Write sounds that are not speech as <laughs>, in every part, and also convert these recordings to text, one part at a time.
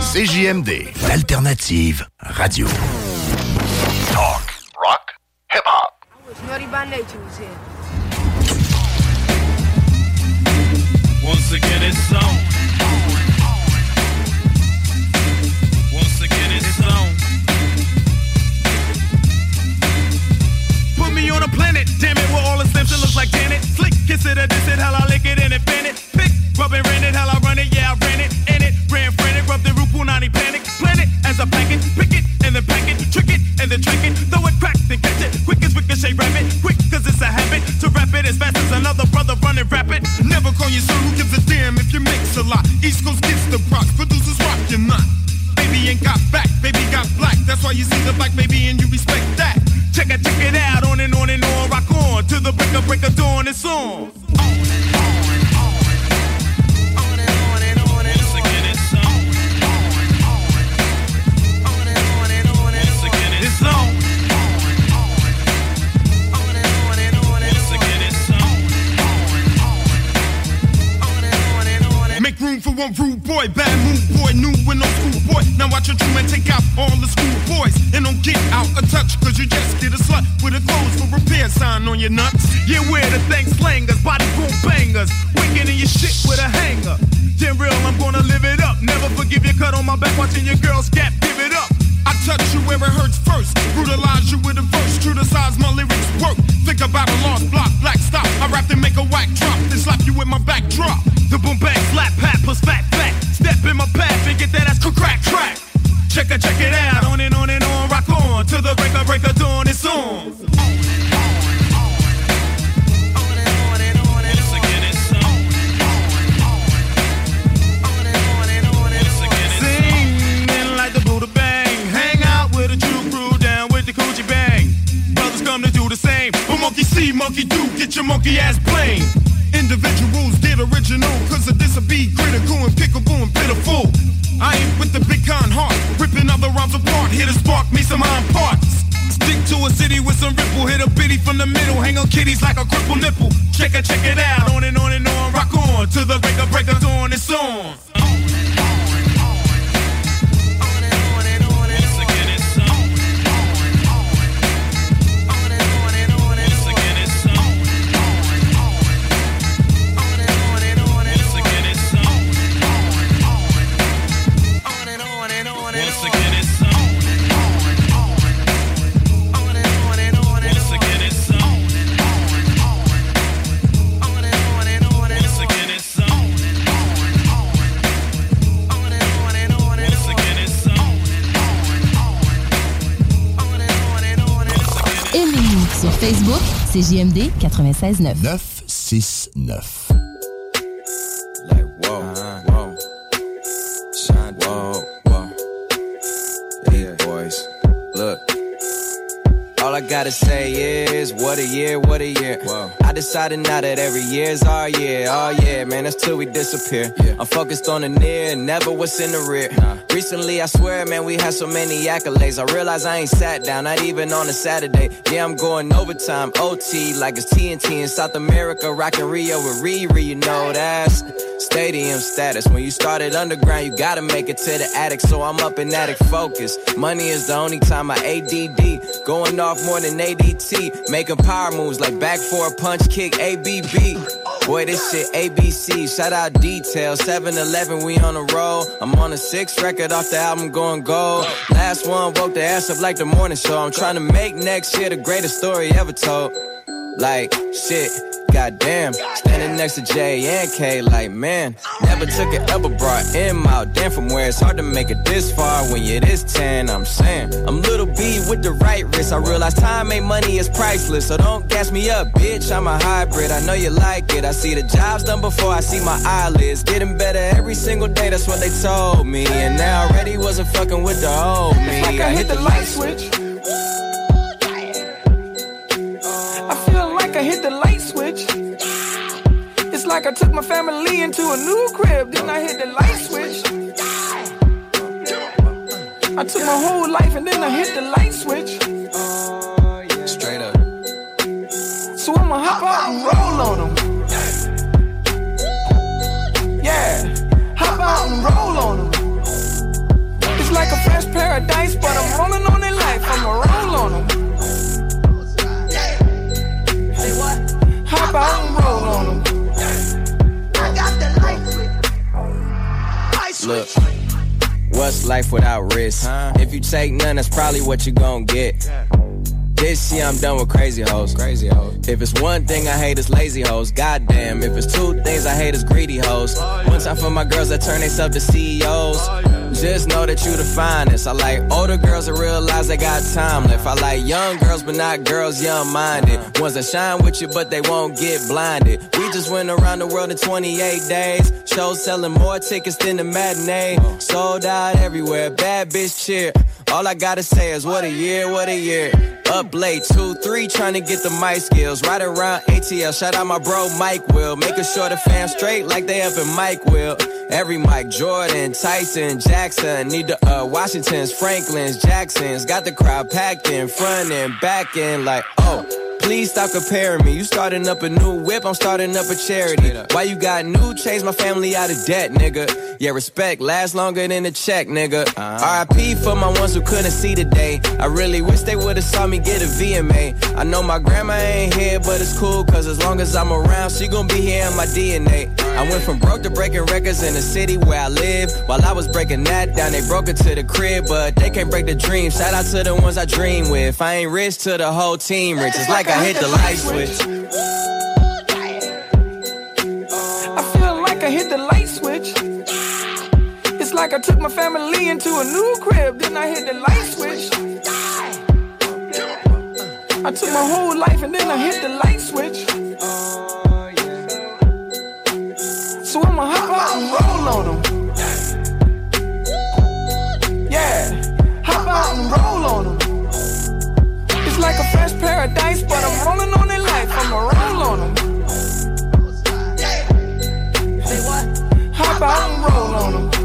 CJMD, l'alternative radio. Talk, rock, hip-hop. Once again, it's on. Once again, it's on. Put me on a planet, damn it, where all the Simpson looks like Janet. Slick, kiss it or diss it, hell I lick it and infin it. Pick, rub and rent it, hell I run it, yeah I ran it. Punani panic. Planet as I pack it, pick it, and then pack it, trick it, and then trick it. Throw it, crack, then catch it. Quick as ricochet, rabbit. Quick, cause it's a habit to rap it as fast as another brother running rapid. Never call you son, who gives a damn if you mix a lot. East Coast gets the procs, producers rock you not. Baby ain't got back, baby got black. That's why you see the black baby and you respect that. Check it, check it out, on and on and on, rock on to the break of break of dawn. It's on. Once room for one rude boy, bad mood boy, new and old school boy. Now watch your true man take out all the school boys and don't get out of touch, cause you just get a slut with a clothes for repair sign on your nuts. Yeah, we're the thing slangers, body boom bangers. Wicked in your shit with a hanger. Then real, I'm gonna live it up. Never forgive your cut on my back, watching your girls gap, give it up. I touch you where it hurts first, brutalize you with a verse, size my lyrics work. Think about a lost block, black stop. I rap and make a whack drop, then slap you with my backdrop. The boom bang slap pat plus fat fat. Step in my path and get that ass crack crack. Check it, check it out. On and on and on, rock on to the monkey ass plain. Individuals get original, cause of this will be critical and pickable and pitiful. I ain't with the big con heart, ripping other rhymes apart, here to spark me some iron parts. Stick to a city with some ripple, hit a bitty from the middle, hang on kitties like a crippled nipple. Check it, check it out. On and on and on, rock on to the break of break of dawn. It's on. Facebook, c'est JMD 96.9. 969. Like, whoa, whoa. Shine, whoa, whoa. Yeah, boys. Look. All I gotta say is, what a year, what a year. I decided now that every year's our year. Oh yeah, man, that's till we disappear. I'm focused on the near, never what's in the rear. Recently, I swear, man, we had so many accolades. I realize I ain't sat down, not even on a Saturday. Yeah, I'm going overtime, OT, like it's TNT in South America, rockin' Rio with Riri, you know that's stadium status. When you started underground, you gotta make it to the attic, so I'm up in attic focus. Money is the only time I ADD, going off more than ADT, making power moves like back for a punch kick, ABB. Boy, this shit ABC. Shout out Detail. 7 Eleven, we on a roll. I'm on a sixth record off the album going gold. Last one woke the ass up like the morning show. I'm trying to make next year the greatest story ever told. Like, shit. Goddamn, standing next to J and K, like man, never took it ever brought M out. Damn, from where it's hard to make it this far when you're this 10. I'm saying, I'm little B with the right wrist. I realize time ain't money it's priceless, so don't gas me up, bitch. I'm a hybrid. I know you like it. I see the jobs done before I see my eyelids. Getting better every single day, that's what they told me. And now already wasn't fucking with the old me. Like I hit the light switch. Took my family into a new crib, then I hit the light switch. I took my whole life and then I hit the light switch. Straight up. So I'ma hop out and roll on them. Yeah, hop out and roll on them. It's like a fresh paradise, but I'm rolling on their life. I'ma roll on them. Hop out Look, what's life without risk? If you take none, that's probably what you gon' get. This year I'm done with crazy hoes. Crazy hoes. If it's one thing I hate, it's lazy hoes. Goddamn. If it's two things I hate, it's greedy hoes. One time for my girls that turn themselves to CEOs. Just know that you the finest. I like older girls that realize they got time left. I like young girls, but not girls young minded. Ones that shine with you, but they won't get blinded. We just went around the world in 28 days. Shows selling more tickets than the matinee. Sold out everywhere. Bad bitch cheer. All I gotta say is what a year, what a year. Up late, two, three, trying to get the mic skills. Right around ATL, shout out my bro Mike Will. Making sure the fam straight like they up in Mike Will. Every Mike, Jordan, Tyson, Jackson, need the uh, Washingtons, Franklins, Jacksons. Got the crowd packed in front and back and like, oh. Please stop comparing me. You starting up a new whip, I'm starting up a charity. Why you got new chains? My family out of debt, nigga. Yeah, respect lasts longer than a check, nigga. Uh-huh. RIP for my ones who couldn't see today. I really wish they would've saw me get a VMA. I know my grandma ain't here, but it's cool, cause as long as I'm around, she gon' be here in my DNA. I went from broke to breaking records in the city where I live. While I was breaking that down, they broke it to the crib, but they can't break the dream. Shout out to the ones I dream with. I ain't rich, to the whole team rich. It's like I hit the light switch. I feel like I hit the light switch. It's like I took my family into a new crib, then I hit the light switch. I took my whole life and then I hit the light switch. So I'ma hop out and roll on them. Paradise, but I'm rolling on their life. I'ma roll on them. Hop out and roll on them.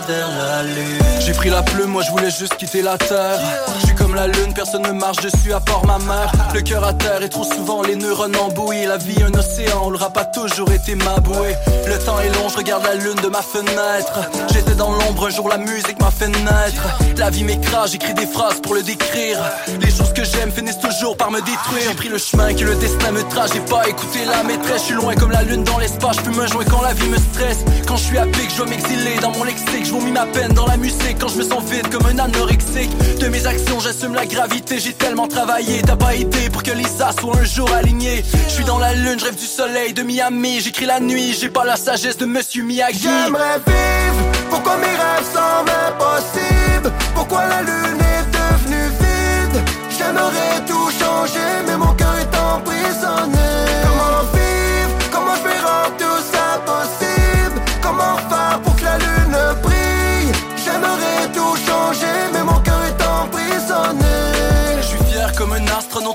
Vers la lune. J'ai pris la plume, moi je voulais juste quitter la terre. Je suis comme la lune, personne ne marche dessus à part ma mère. Le cœur à terre et trop souvent les neurones embouillés. La vie un océan, le rap a toujours été ma bouée. Le temps est long, je regarde la lune de ma fenêtre. J'étais dans l'ombre, un jour la musique m'a fait naître. La vie m'écrase, j'écris des phrases pour le décrire. Les choses que j'aime finissent toujours par me détruire. J'ai pris le chemin que le destin me trace, j'ai pas écouté la maîtresse. Je suis loin comme la lune dans l'espace, je me joindre quand la vie me stresse. Quand je suis à pic, je dois m'exiler dans mon lexique. Je vomis ma peine dans la musique je me sens vide comme un anorexique. De mes actions, j'assume la gravité. J'ai tellement travaillé, t'as pas idée pour que les as soient un jour alignés. Je suis dans la lune, je rêve du soleil de Miami. J'écris la nuit, j'ai pas la sagesse de Monsieur Miyagi. J'aimerais vivre, pourquoi mes rêves semblent impossibles Pourquoi la lune est devenue vide? J'aimerais tout changer, mais mon cœur est emprisonné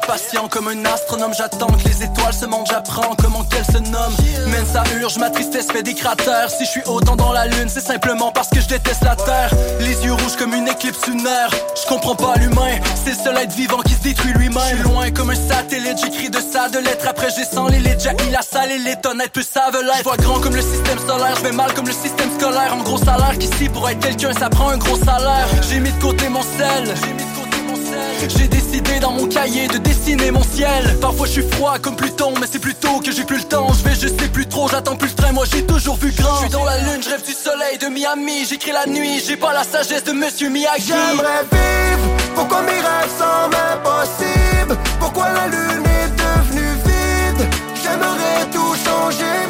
patient comme un astronome. J'attends que les étoiles se montent, j'apprends comment qu'elles se nomment. Même ça urge, ma tristesse fait des cratères. Si je suis autant dans la lune, c'est simplement parce que je déteste la terre. Les yeux rouges comme une éclipse lunaire. Je comprends pas l'humain, c'est le seul être vivant qui se détruit lui-même. Loin comme un satellite, j'écris de ça de lettres. Après, j'ai sans les lettres, j'ai la salle et les tonnettes, savent l'être. Je vois grand comme le système solaire, je mal comme le système scolaire. En gros salaire qu'ici, pour être quelqu'un, ça prend un gros salaire. J'ai mis de côté mon sel. J'ai décidé dans mon cahier de dessiner mon ciel. Parfois je suis froid comme Pluton Mais c'est plutôt que j'ai plus le temps. Je vais je sais plus trop, j'attends plus le train. Moi j'ai toujours vu grand. Je suis dans la lune, je rêve du soleil de Miami. J'écris la nuit, j'ai pas la sagesse de Monsieur Miyagi. J'aimerais vivre, pourquoi mes rêves semblent impossibles. Pourquoi la lune est devenue vide? J'aimerais tout changer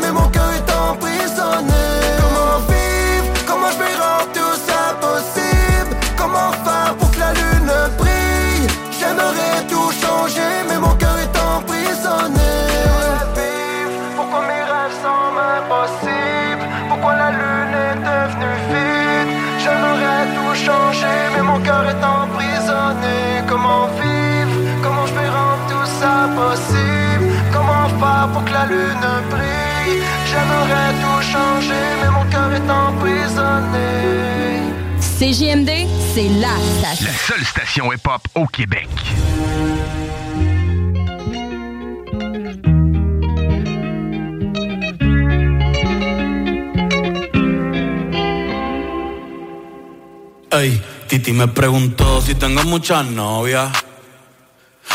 pour que la lune brille J'aimerais tout changer mais mon cœur est emprisonné CJMD, c'est la station. La seule station hip-hop au Québec. Ey, Titi me preguntó si tengo muchas novias.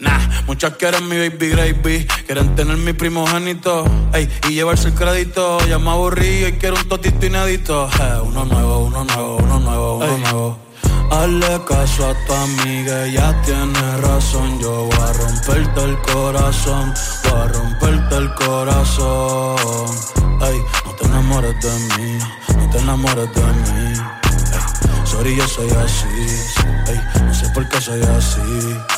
Nah, muchas quieren mi baby gravy, quieren tener mi primogénito, ey, y llevarse el crédito. Ya me aburrí y quiero un totito inédito. Eh, uno nuevo, uno nuevo, uno nuevo, uno nuevo. Hazle caso a tu amiga, ella tiene razón. Yo voy a romperte el corazón, voy a romperte el corazón. Ey, no te enamores de mí, no te enamores de mí. Ey, sorry, yo soy así, ey, no sé por qué soy así.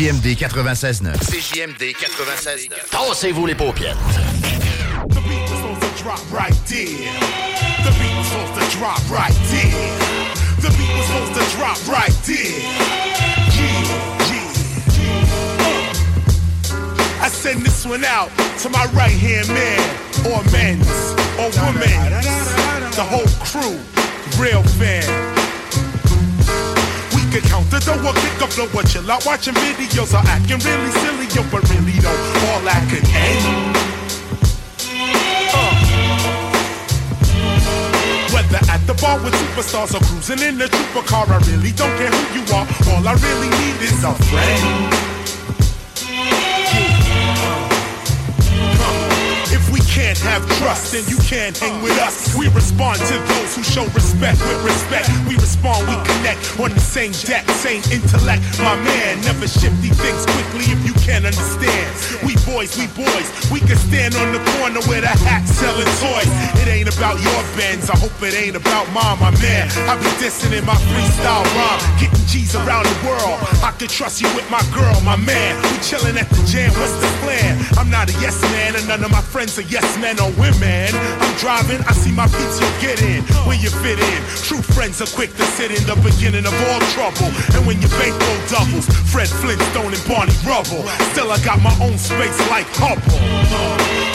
CJMD 96.9. CJMD 96.9. Tassez-vous les paupières. The beat was supposed to drop right there. The beat was supposed to drop right there. The beat was supposed to drop right there. Yeah, yeah. Uh. I send this one out to my right hand man, or men's, or women's, the whole crew, real fan. We can count the dough or kick a flow or chill out watching videos or acting really silly, yo, but really though, all that could end. Whether at the bar with superstars or cruising in the trooper car, I really don't care who you are. All I really need is a friend. Uh. If we can't have trust, then you can't hang with us. We respond to those who show respect with respect. We respond, we connect on the same deck, same intellect. My man, never shifty things quickly if you can't understand. We boys, we boys, we can stand on the corner with a hat selling toys. It ain't about your bends, I hope it ain't about mine, my man. I be dissing in my freestyle rhyme, getting G's around the world. I can trust you with my girl, my man. We chilling at the jam, what's the plan? I'm not a yes man, and none of my friends are yes men or women. I'm driving, I see my beats, you get in, where you fit in. True friends are quick to sit in the beginning of all trouble. And when your bankroll doubles, Fred Flintstone and Barney Rubble. Still, I got my own space like Hubble.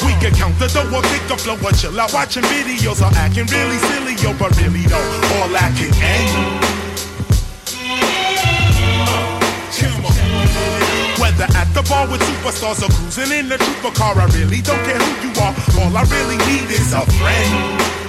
We can count the dough or kick a flow or chill out watching videos or acting really silly, yo, but with superstars or cruising in the trooper car, I really don't care who you are. All I really need is a friend.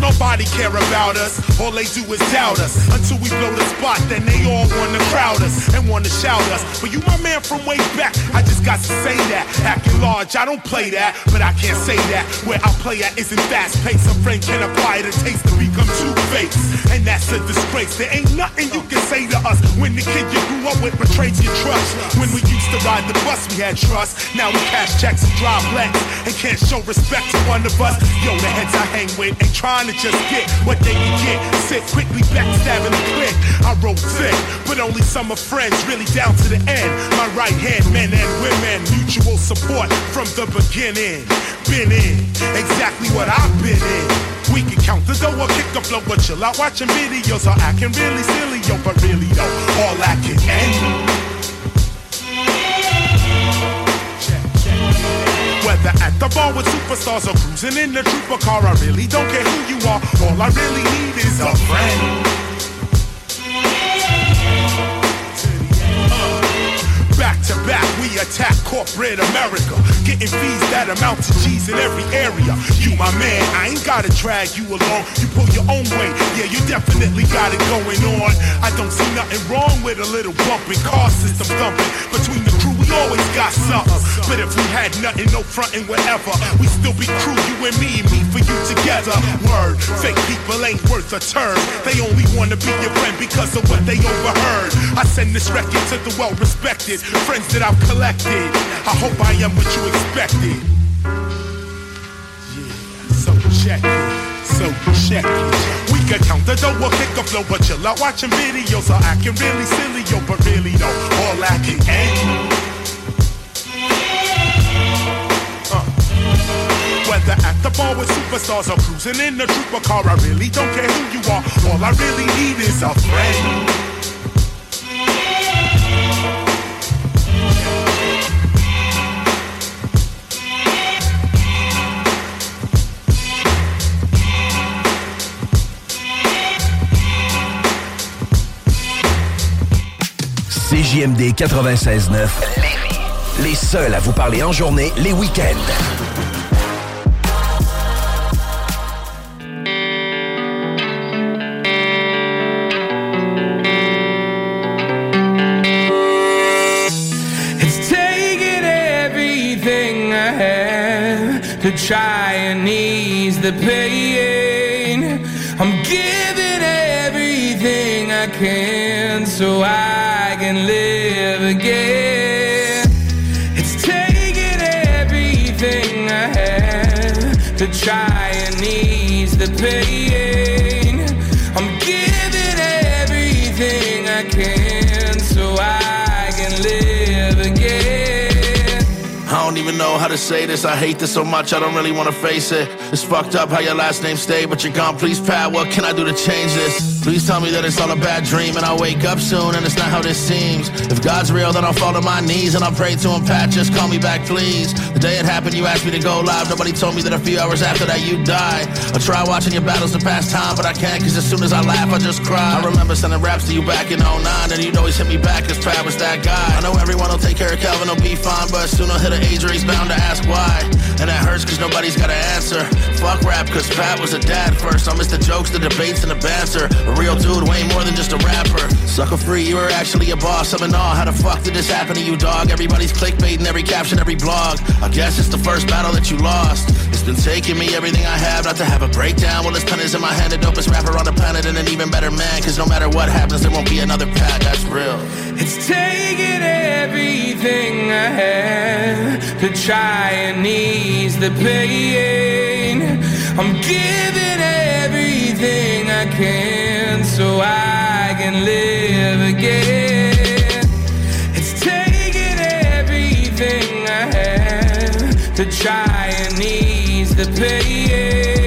Don't nobody care about us. All they do is doubt us. Until we blow the spot, then they all wanna crowd us and wanna shout us. But you my man from way back, I just got to say that. Acting large, I don't play that, but I can't say that. Where I play at isn't fast paced. A friend can apply the taste to become two faced. And that's a disgrace. There ain't nothing you can say to us. When the kid you grew up with betrays your trust. When we used to ride the bus, we had trust. Now we cash checks and drive Lex and can't show respect to one of us. Yo, the heads I hang with ain't trying to just get what they can get. Sit quickly backstabbing the click. I roll thick, but only some of friends, really down to the end. My right hand, men and women, mutual support from the beginning. Been in exactly what I've been in. We can count the dough or kick a flow, but chill out watching videos or acting really silly, yo, but really though, all I can end. Whether at the bar with superstars or cruising in the trooper car, I really don't care who you are. All I really need is a friend. Back to back, we attack corporate America. Getting fees that amount to G's in every area. You my man, I ain't gotta drag you along. You pull your own way, yeah, you definitely got it going on. I don't see nothing wrong with a little bumping, car system thumping. Between the crew, always got something. But if we had nothing, no frontin', whatever, we still be crew, you and me, me for you together. Word, fake people ain't worth a turn. They only wanna be your friend because of what they overheard. I send this record to the well respected friends that I've collected. I hope I am what you expected. Yeah, so check it, so check it. We can count the dough or kick a flow, but chill out watching videos or acting really silly, yo, but really though, all I can end. Whether at the bar with superstars or cruising in the trooper car, I really don't care who you are. All I really need is a friend. CJMD 96.9. Les seuls à vous parler en journée, les week-ends. The pain. I'm giving everything I can so I can live again. It's taking everything I have to try and ease the pain. How to say this. I hate this so much, I don't really wanna face it. It's fucked up how your last name stayed, but you're gone. Please, Pat, what can I do to change this? Please tell me that it's all a bad dream and I'll wake up soon and it's not how this seems. If God's real, then I'll fall to my knees and I'll pray to him, Pat, just call me back, please. The day it happened, you asked me to go live. Nobody told me that a few hours after that you died. I try watching your battles to pass time, but I can't, cause as soon as I laugh, I just cry. I remember sending raps to you back in 09, and you'd always hit me back, cause Pat was that guy. I know everyone will take care of Calvin, he'll be fine, but soon I'll hit an age where he's bound to ask why. And that hurts, cause nobody's got an answer. Fuck rap, cause Pat was a dad first. I miss the jokes, the debates, and the banter. A real dude, way more than just a rapper. Sucker free, you were actually a boss. I'm in awe. How the fuck did this happen to you, dog? Everybody's clickbaiting every caption, every blog. I guess it's the first battle that you lost. It's been taking me everything I have not to have a breakdown. Well, this pen is in my hand, the dopest rapper on the planet, and an even better man. Cause no matter what happens, there won't be another pack. that's real. It's taking everything I have to try and ease the pain. I'm giving everything I can so I can live again. It's taking everything I have to try and ease the pain.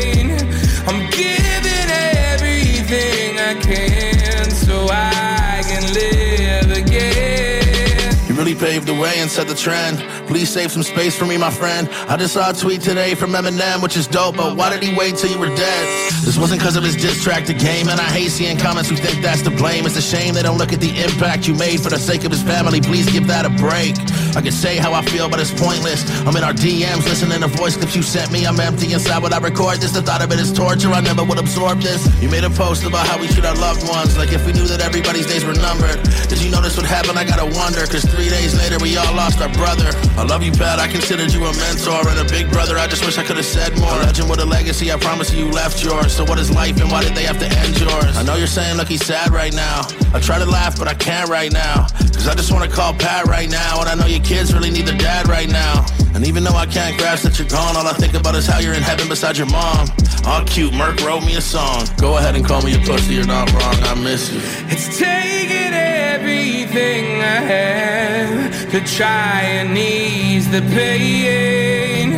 Paved the way and set the trend. Please save some space for me, my friend. I just saw a tweet today from Eminem, which is dope, but why did he wait till you were dead? This wasn't because of his diss track to game, and I hate seeing comments who think that's to blame. It's a shame they don't look at the impact you made for the sake of his family. Please give that a break. I can say how I feel, but it's pointless. I'm in our DMs listening to voice clips you sent me. I'm empty inside when I record this. The thought of it is torture. I never would absorb this. You made a post about how we treat our loved ones, like if we knew that everybody's days were numbered. Did you know this would happen? I gotta wonder, cause three days later we all lost our brother. I love you, Pat. I considered you a mentor and a big brother. I just wish I could have said more. A legend with a legacy. I promise you, you left yours. So what is life and why did they have to end yours? I know you're saying, look, he's sad right now. I try to laugh, but I can't right now. Cause I just wanna call Pat right now. And I know your kids really need their dad right now. And even though I can't grasp that you're gone, all I think about is how you're in heaven beside your mom. All cute, Merc wrote me a song. Go ahead and call me a pussy, you're not wrong. I miss you. It's taking everything I have to try and ease the pain.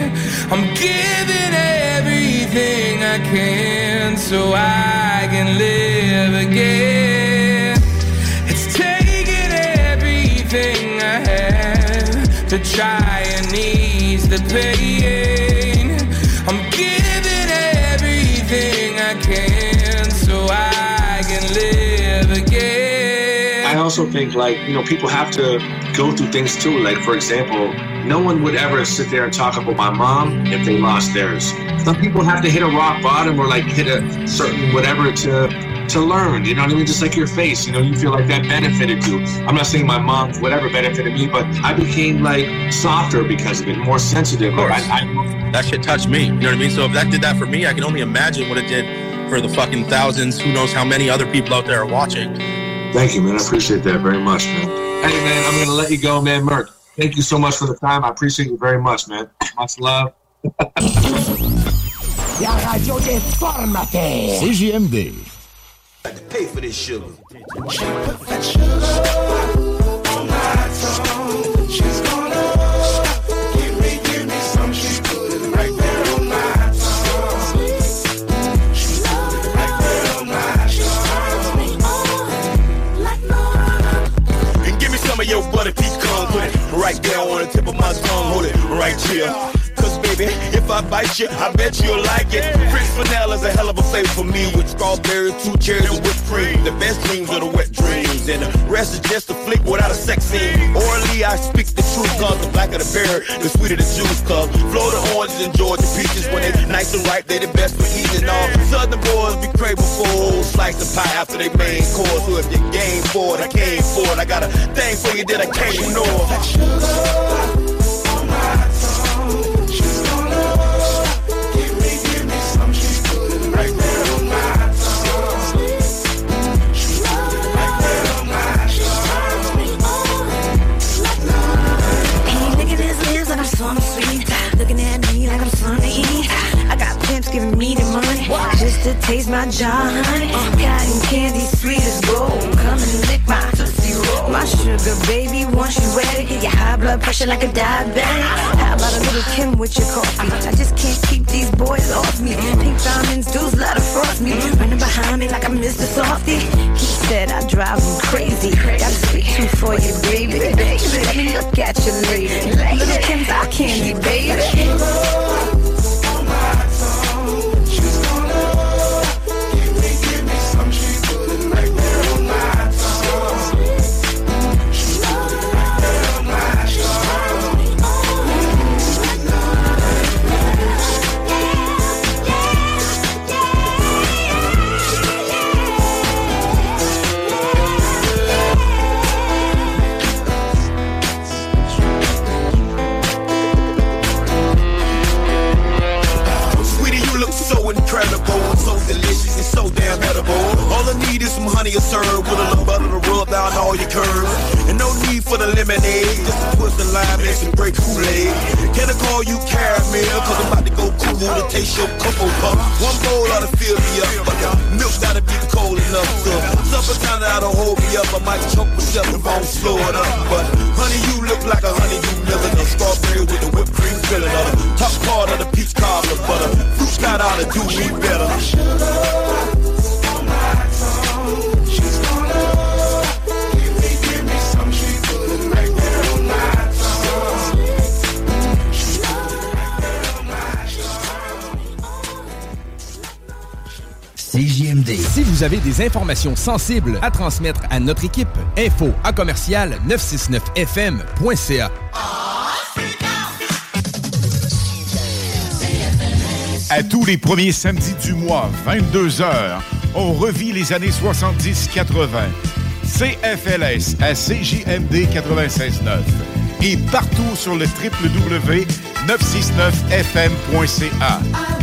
I'm giving everything I can so I can live again. To try and ease the pain. I'm giving everything I can so I can live again. I also think like you know people have to go through things too. Like for example, no one would ever sit there and talk about my mom if they lost theirs. Some people have to hit a rock bottom or like hit a certain whatever to to learn. You know what I mean? Just like your face, you know, you feel like that benefited you. I'm not saying my mom whatever benefited me, but I became like softer because of it, more sensitive. Like, I, I, that shit touched me. You know what I mean? So if that did that for me, I can only imagine what it did for the fucking thousands, who knows how many other people out there are watching. Thank you, man. I appreciate that very much, man. Hey, man, I'm gonna let you go, man. Merc, thank you so much for the time. I appreciate you very much, man. Much love. <laughs> La radio déformate. CJMD. Pay for this sugar. You, I bet you'll like it. Vanilla is a hell of a flavor for me with strawberries, two cherries, and whipped cream. The best dreams are the wet dreams, and the rest is just a flick without a sex scene. Orally, I speak the truth, cause the blacker the berry, the sweeter the juice. Cause Florida oranges and Georgia peaches, when they nice and ripe, they the best for eating. All southern boys be craving for whole slice of pie after they main course. So if you're game for it, I came for it. I got a thing for you that I can't ignore. Giving me the money just to taste my jaw, honey. Uh-huh. Cotton candy, sweet as gold. Come and lick my tootsie roll. My sugar baby, once you it, get your high blood pressure like a diabetic. How about a little Kim with your coffee? I just can't keep these boys off me. Mm-hmm. Pink diamonds, dudes let her frost me. Mm-hmm. Running behind me like I'm Mr. Softy. He said I drive him crazy. Got a sweet tooth for you, baby. baby. Let me look at you, lady. Little Kim's our candy, baby. Honey or syrup with a little butter to rub down all your curves. And no need for the lemonade, just to twist the lime and some great Kool-Aid. Can I call you caramel? Cause I'm about to go cool to taste your cocoa puff. One bowl ought to fill me up, but the milk gotta be cold enough. So summertime that'll hold me up. I might choke myself if I don't slow it up. But honey, you look like a honeydew melon, a strawberry with the whipped cream filling the top part of the peach cobbler butter. Fruit got out to do me better. Si vous avez des informations sensibles à transmettre à notre équipe, info à commercial 969fm.ca. À tous les premiers samedis du mois, 22h, on revit les années 70-80. CFLS à CJMD 96.9 et partout sur le www.969fm.ca.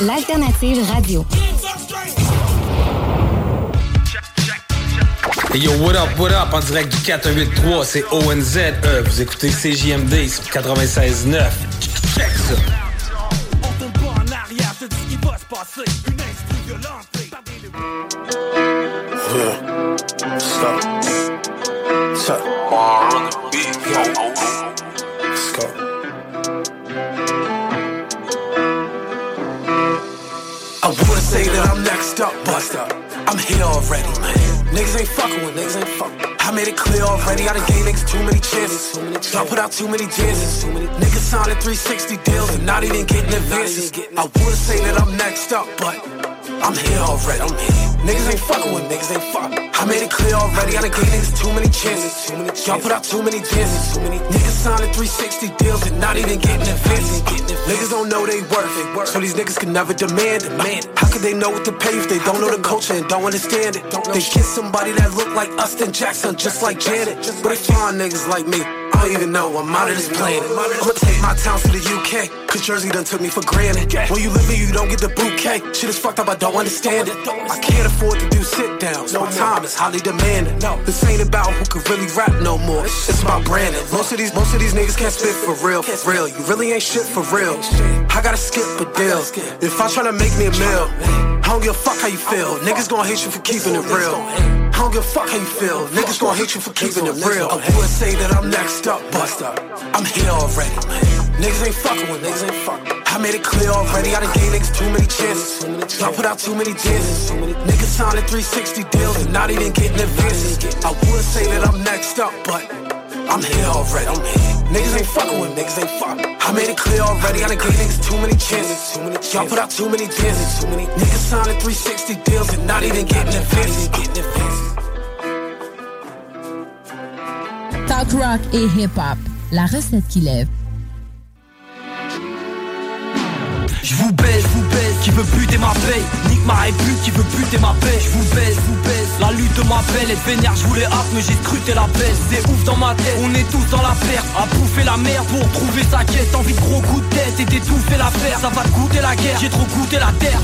l'alternative radio. Hey yo, what up, what up, en direct du 483, c'est ONZ. Euh, vous écoutez CJMD sur 96.9. Check ça. Already. Niggas ain't fucking with niggas ain't fucking. I made it clear already. I done gave niggas too many chances. Y'all put out too many dances. Niggas signing 360 deals and not even getting advances. I would say that I'm next up, but I'm here already. Niggas ain't fucking with niggas ain't fucking. I made it clear already. I done gave niggas too many chances. Y'all put out too many dances. Niggas signing 360 deals and not even getting advances. Niggas don't know they worth it, so these niggas can never demand it. Man, how could they know what to pay if they don't know the culture and don't understand it? They kiss somebody that look like Austin Jackson, just like Janet. But they find niggas like me. I don't even know, I'm out of this planet. I'ma take my town to the UK, cause Jersey done took me for granted. When you live here, you don't get the bouquet. Shit is fucked up, I don't understand it. I can't afford to do sit downs, my time is highly demanding. This ain't about who can really rap no more, it's about branding. Most of these, most of these niggas can't spit for real, for real. You really ain't shit for real. I gotta skip a deal. If I tryna make me a meal, I don't give a fuck how you feel. Niggas gon' hate you for keeping it real. I don't give a fuck how you feel. Niggas gon' hate you for keeping it real. I would say that I'm next up, but I'm here already. Niggas ain't fucking with niggas ain't fucking. I made it clear already. I done gave niggas too many chances. Y'all put out too many dances. Niggas signing 360 deals and not even getting advances. I would say that I'm next up, but I'm here already. I'm here. Niggas ain't fucking with niggas ain't fucking. I made it clear already. I done gave niggas too many chances. Y'all put out too many dances. Niggas signing 360 deals and not even getting advances. Getting Talk rock et hip-hop. la recette qui lève. Je vous baisse, vous baisse, qui veut buter ma paye Nique ma république, qui veut buter ma paix. Je vous baisse, vous baisse, la lutte m'appelle Être vénère, je voulais hâte, mais j'ai scruté la baisse. C'est ouf dans ma tête, on est tous dans la perte. À bouffer la merde pour trouver sa quête. Envie de gros coups de tête et d'étouffer l'affaire Ça va te goûter la guerre, j'ai trop goûté la terre.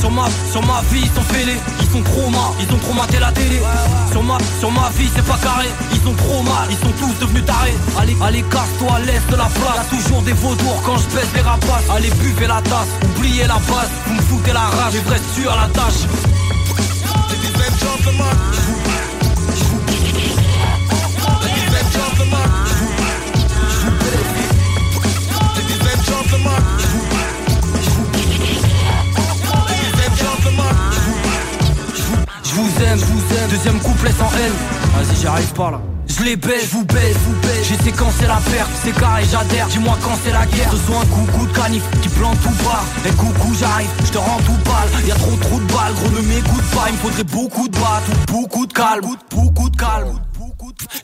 Sur ma, sur ma vie, ils sont fêlés. Ils sont trop mal, ils ont trop maté la télé. Sur ma, sur ma vie, c'est pas carré. Ils sont trop mal, ils sont tous devenus tarés. Allez, allez, casse-toi, laisse de la place. Y'a toujours des vautours quand je baisse les rapaces. Allez, buvez la oubliez la base, vous me foutez la rage, et reste tu à la tâche. Je vous aime, je vous aime, deuxième couplet sans haine. Vas-y, j'arrive pas là. Je les baisse, vous baisse, vous baisse. J'ai séquencé la perte, c'est carré, j'adhère. Dis-moi quand c'est la guerre. Un coucou de canif qui plante tout part. Et coucou, j'arrive, je te rends tout pâle. Y'a trop trop de balles, gros, ne m'écoute pas. Il me faudrait beaucoup de battes ou beaucoup de calme. Beaucoup de calme.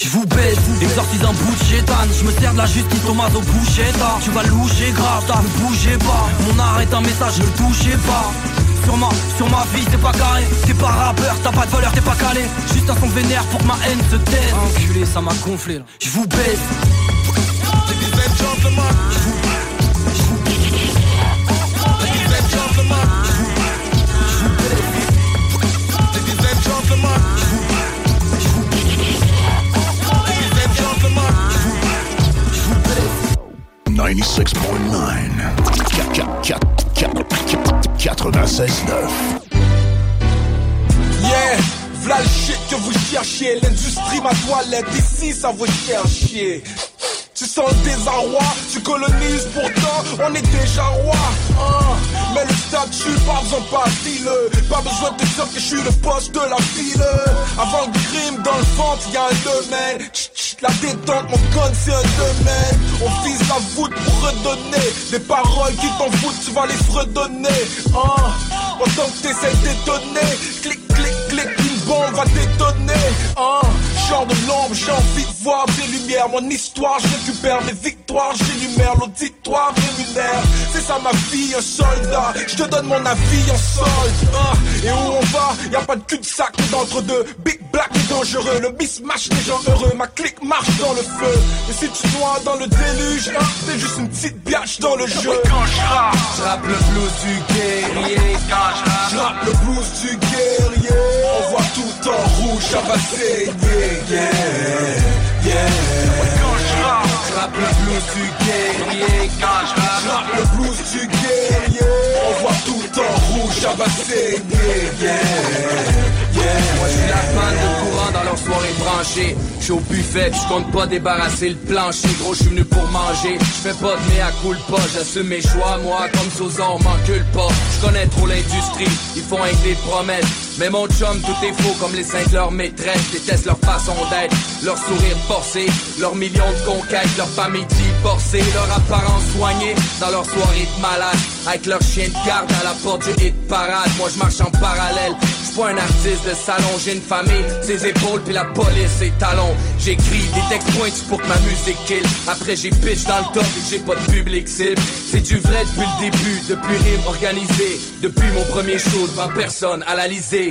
Je vous baisse, exorcise un bout de chétane Je me sers de la justice Thomas au bouchetta Tu vas loucher grave, t'as ne bougez pas Mon art est un message, ne le touchez pas sur ma, sur ma vie, c'est pas carré. T'es pas rappeur, t'as pas de valeur, t'es pas calé. Juste un son vénère pour que ma haine se taise. Enculé, ça m'a gonflé là. Je vous baisse Ladies and gentlemen. 96.9. 96.9. Yeah, v'là le shit que vous cherchiez. L'industrie, ma toilette, ici ça vous cherchiez. Tu sens le désarroi, tu colonises pourtant, on est déjà roi. Hein. Mais le statut, pas besoin pas file. Pas besoin de te dire que je suis le poste de la file. Avant le crime, dans le ventre, y a un domaine. La détente, mon gun, c'est un domaine. On vise la voûte pour redonner. Des paroles qui t'en foutent, tu vas les fredonner. Hein. Pendant que t'essayes d'étonner, clic, bombe va détonner. Hein. Genre de l'ombre, j'ai envie de voir des lumières. Mon histoire, je récupère mes victoires, j'énumère l'auditoire rémunère. C'est ça ma vie, un soldat. Je te donne mon avis en solde. Hein. Et où on va, y a pas de cul-de-sac d'entre deux. Big black et dangereux, le mismatch des gens heureux. Ma clique marche dans le feu. Et si tu noies dans le déluge, hein, t'es juste une petite biatch dans le jeu. Le blues du guerrier. On voit tout en rouge, va saigner. Yeah, yeah. Quand je rappe, Je rappe le blues du guerrier quand je rappe, je rappe le blues du guerrier. On voit tout en rouge, ça va saigner. Yeah, yeah. Moi je suis la panne de courant dans leur soirée branchée Je au buffet, je compte pas débarrasser le plancher Gros je suis venu pour manger, je fais pas de mea culpa J'assume mes choix, moi comme Sosa on m'encule pas Je connais trop l'industrie, ils font avec des promesses mais mon chum, tout est faux comme les saints de leur maîtresse Déteste leur façon d'être, leur sourire forcé Leurs millions de conquêtes, leur famille divorcée Leur apparence soignée dans leur soirée de malade Avec leur chien de garde à la porte du hit parade. Moi je marche en parallèle, je suis pas un artiste de salon J'ai une famille, ses épaules puis la police ses talons. J'écris des textes pointus pour que ma musique kill Après j'ai pitch dans le top et j'ai pas de public cible. C'est du vrai depuis le début, depuis rime organisé. Depuis mon premier show devant personne à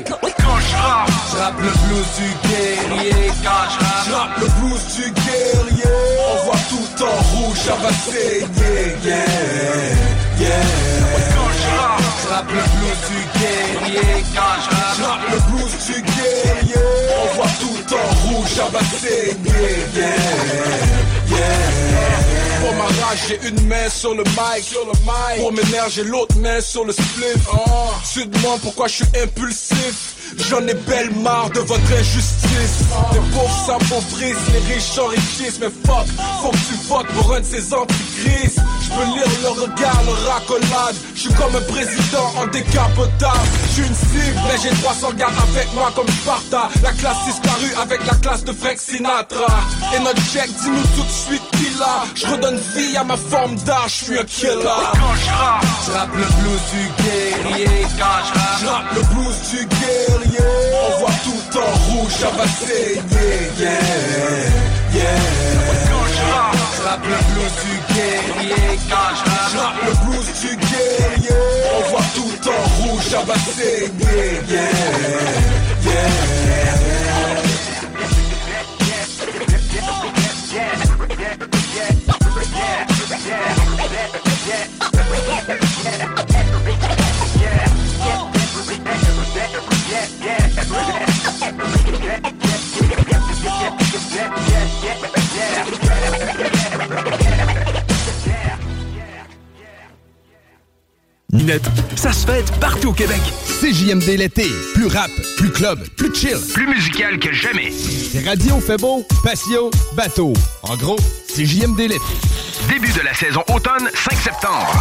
Quand je rappe, le blues du guerrier quand je rappe, le blues du guerrier. On voit tout en rouge, ça va saigner. Yeah, yeah. Quand Je rappe le blues du guerrier quand je rappe, je rappe le blues du guerrier. On voit tout en rouge, ça va saigner. Yeah, yeah. J'ai une main sur le mic, sur le mic. Pour mes nerfs, j'ai l'autre main sur le spliff. Oh. Tu te demandes pourquoi je suis impulsif. J'en ai belle marre de votre injustice. Les pauvres s'appauvrissent, les riches s'enrichissent. Mais fuck, faut que tu votes pour un de ces antichrist. Je peux lire le regard, le racolade. Je comme un président en décapotable. Je une cible, mais j'ai 300 gars avec moi comme Sparta. La classe disparue avec la classe de Frank Sinatra. Et notre check, dis-nous tout de suite qui là. Je redonne vie à ma forme d'art, je suis un killer. Je rappe, le blues du guerrier je rappe, le blues du guerrier. On voit tout en rouge, ça. Yeah, yeah. J'rappe le blues du guerrier. J'rappe le blues du guerrier. On voit tout en rouge abattre yeah, yeah, yeah. Net, ça se fait partout au Québec. CJMD l'été. Plus rap, plus club, plus chill. Plus musical que jamais. Radio fait beau, patio, bateau. En gros, CJMD l'été. Début de la saison automne, 5 septembre.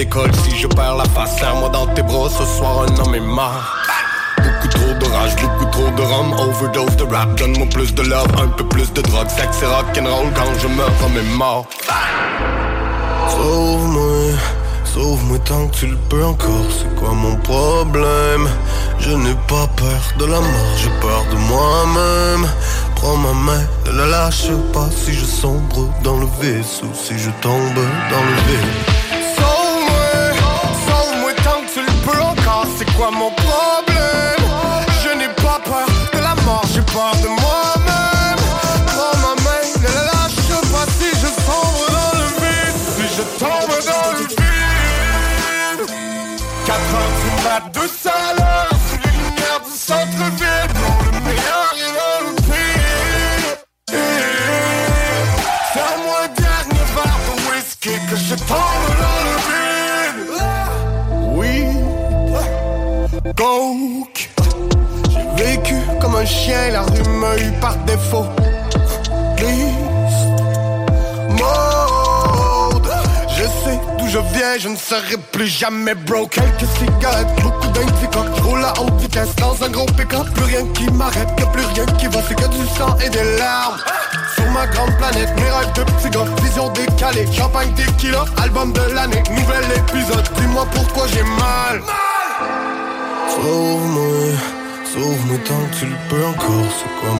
Si je perds la face, serre-moi dans tes bras. Ce soir, un homme est mort. Beaucoup trop de rage, beaucoup trop de rhum Overdose de rap, donne-moi plus de love Un peu plus de drogue, sexe et rock'n'roll Quand je meurs, homme est mort Sauve-moi, sauve-moi tant que tu le peux encore, c'est quoi mon problème? Je n'ai pas peur de la mort, j'ai peur de moi-même Prends ma main, ne la lâche pas si je sombre dans le vaisseau, si je tombe dans le vide mon problème Je n'ai pas peur de la mort, j'ai peur de moi-même. Prends ma main, ne la lâche pas. Si je sombre dans le vide Si je tombe dans le vide. 4 heures du mat, 200 serai plus jamais broke. Quelques cigarettes, beaucoup d'indica roule à haute vitesse dans un gros pick-up. Plus rien qui m'arrête, plus rien qui va C'est que du sang et des larmes. Sur ma grande planète, mes rêves de petits gars, vision décalée, champagne tequila, album de l'année, nouvel épisode, dis-moi pourquoi j'ai mal. Sauve-moi, sauve-moi tant que tu le peux encore, c'est quoi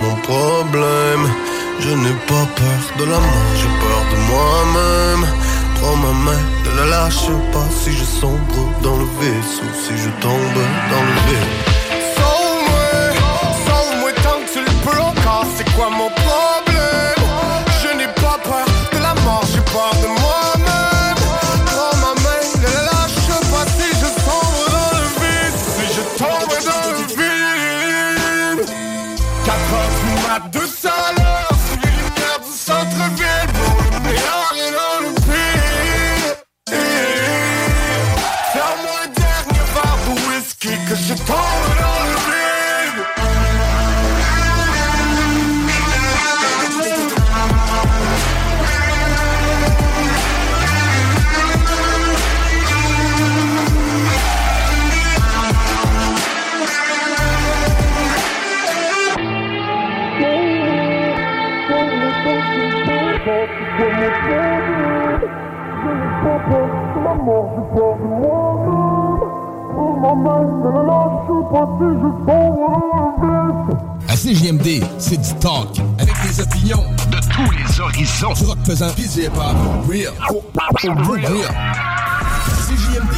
Mon problème, je n'ai pas peur de la mort, j'ai peur de moi-même. Prends ma main, ne la lâche pas si je sombre dans le vaisseau, si je tombe dans le vide. Sauve-moi, sauve-moi tant que tu le peux c'est quoi mon tombe dans le vide. Thank you. la mort, j'ai À CJMD, c'est du talk. Avec des opinions de tous les horizons. Du rock pesant, pis hip-hop. Real. Real. CJMD.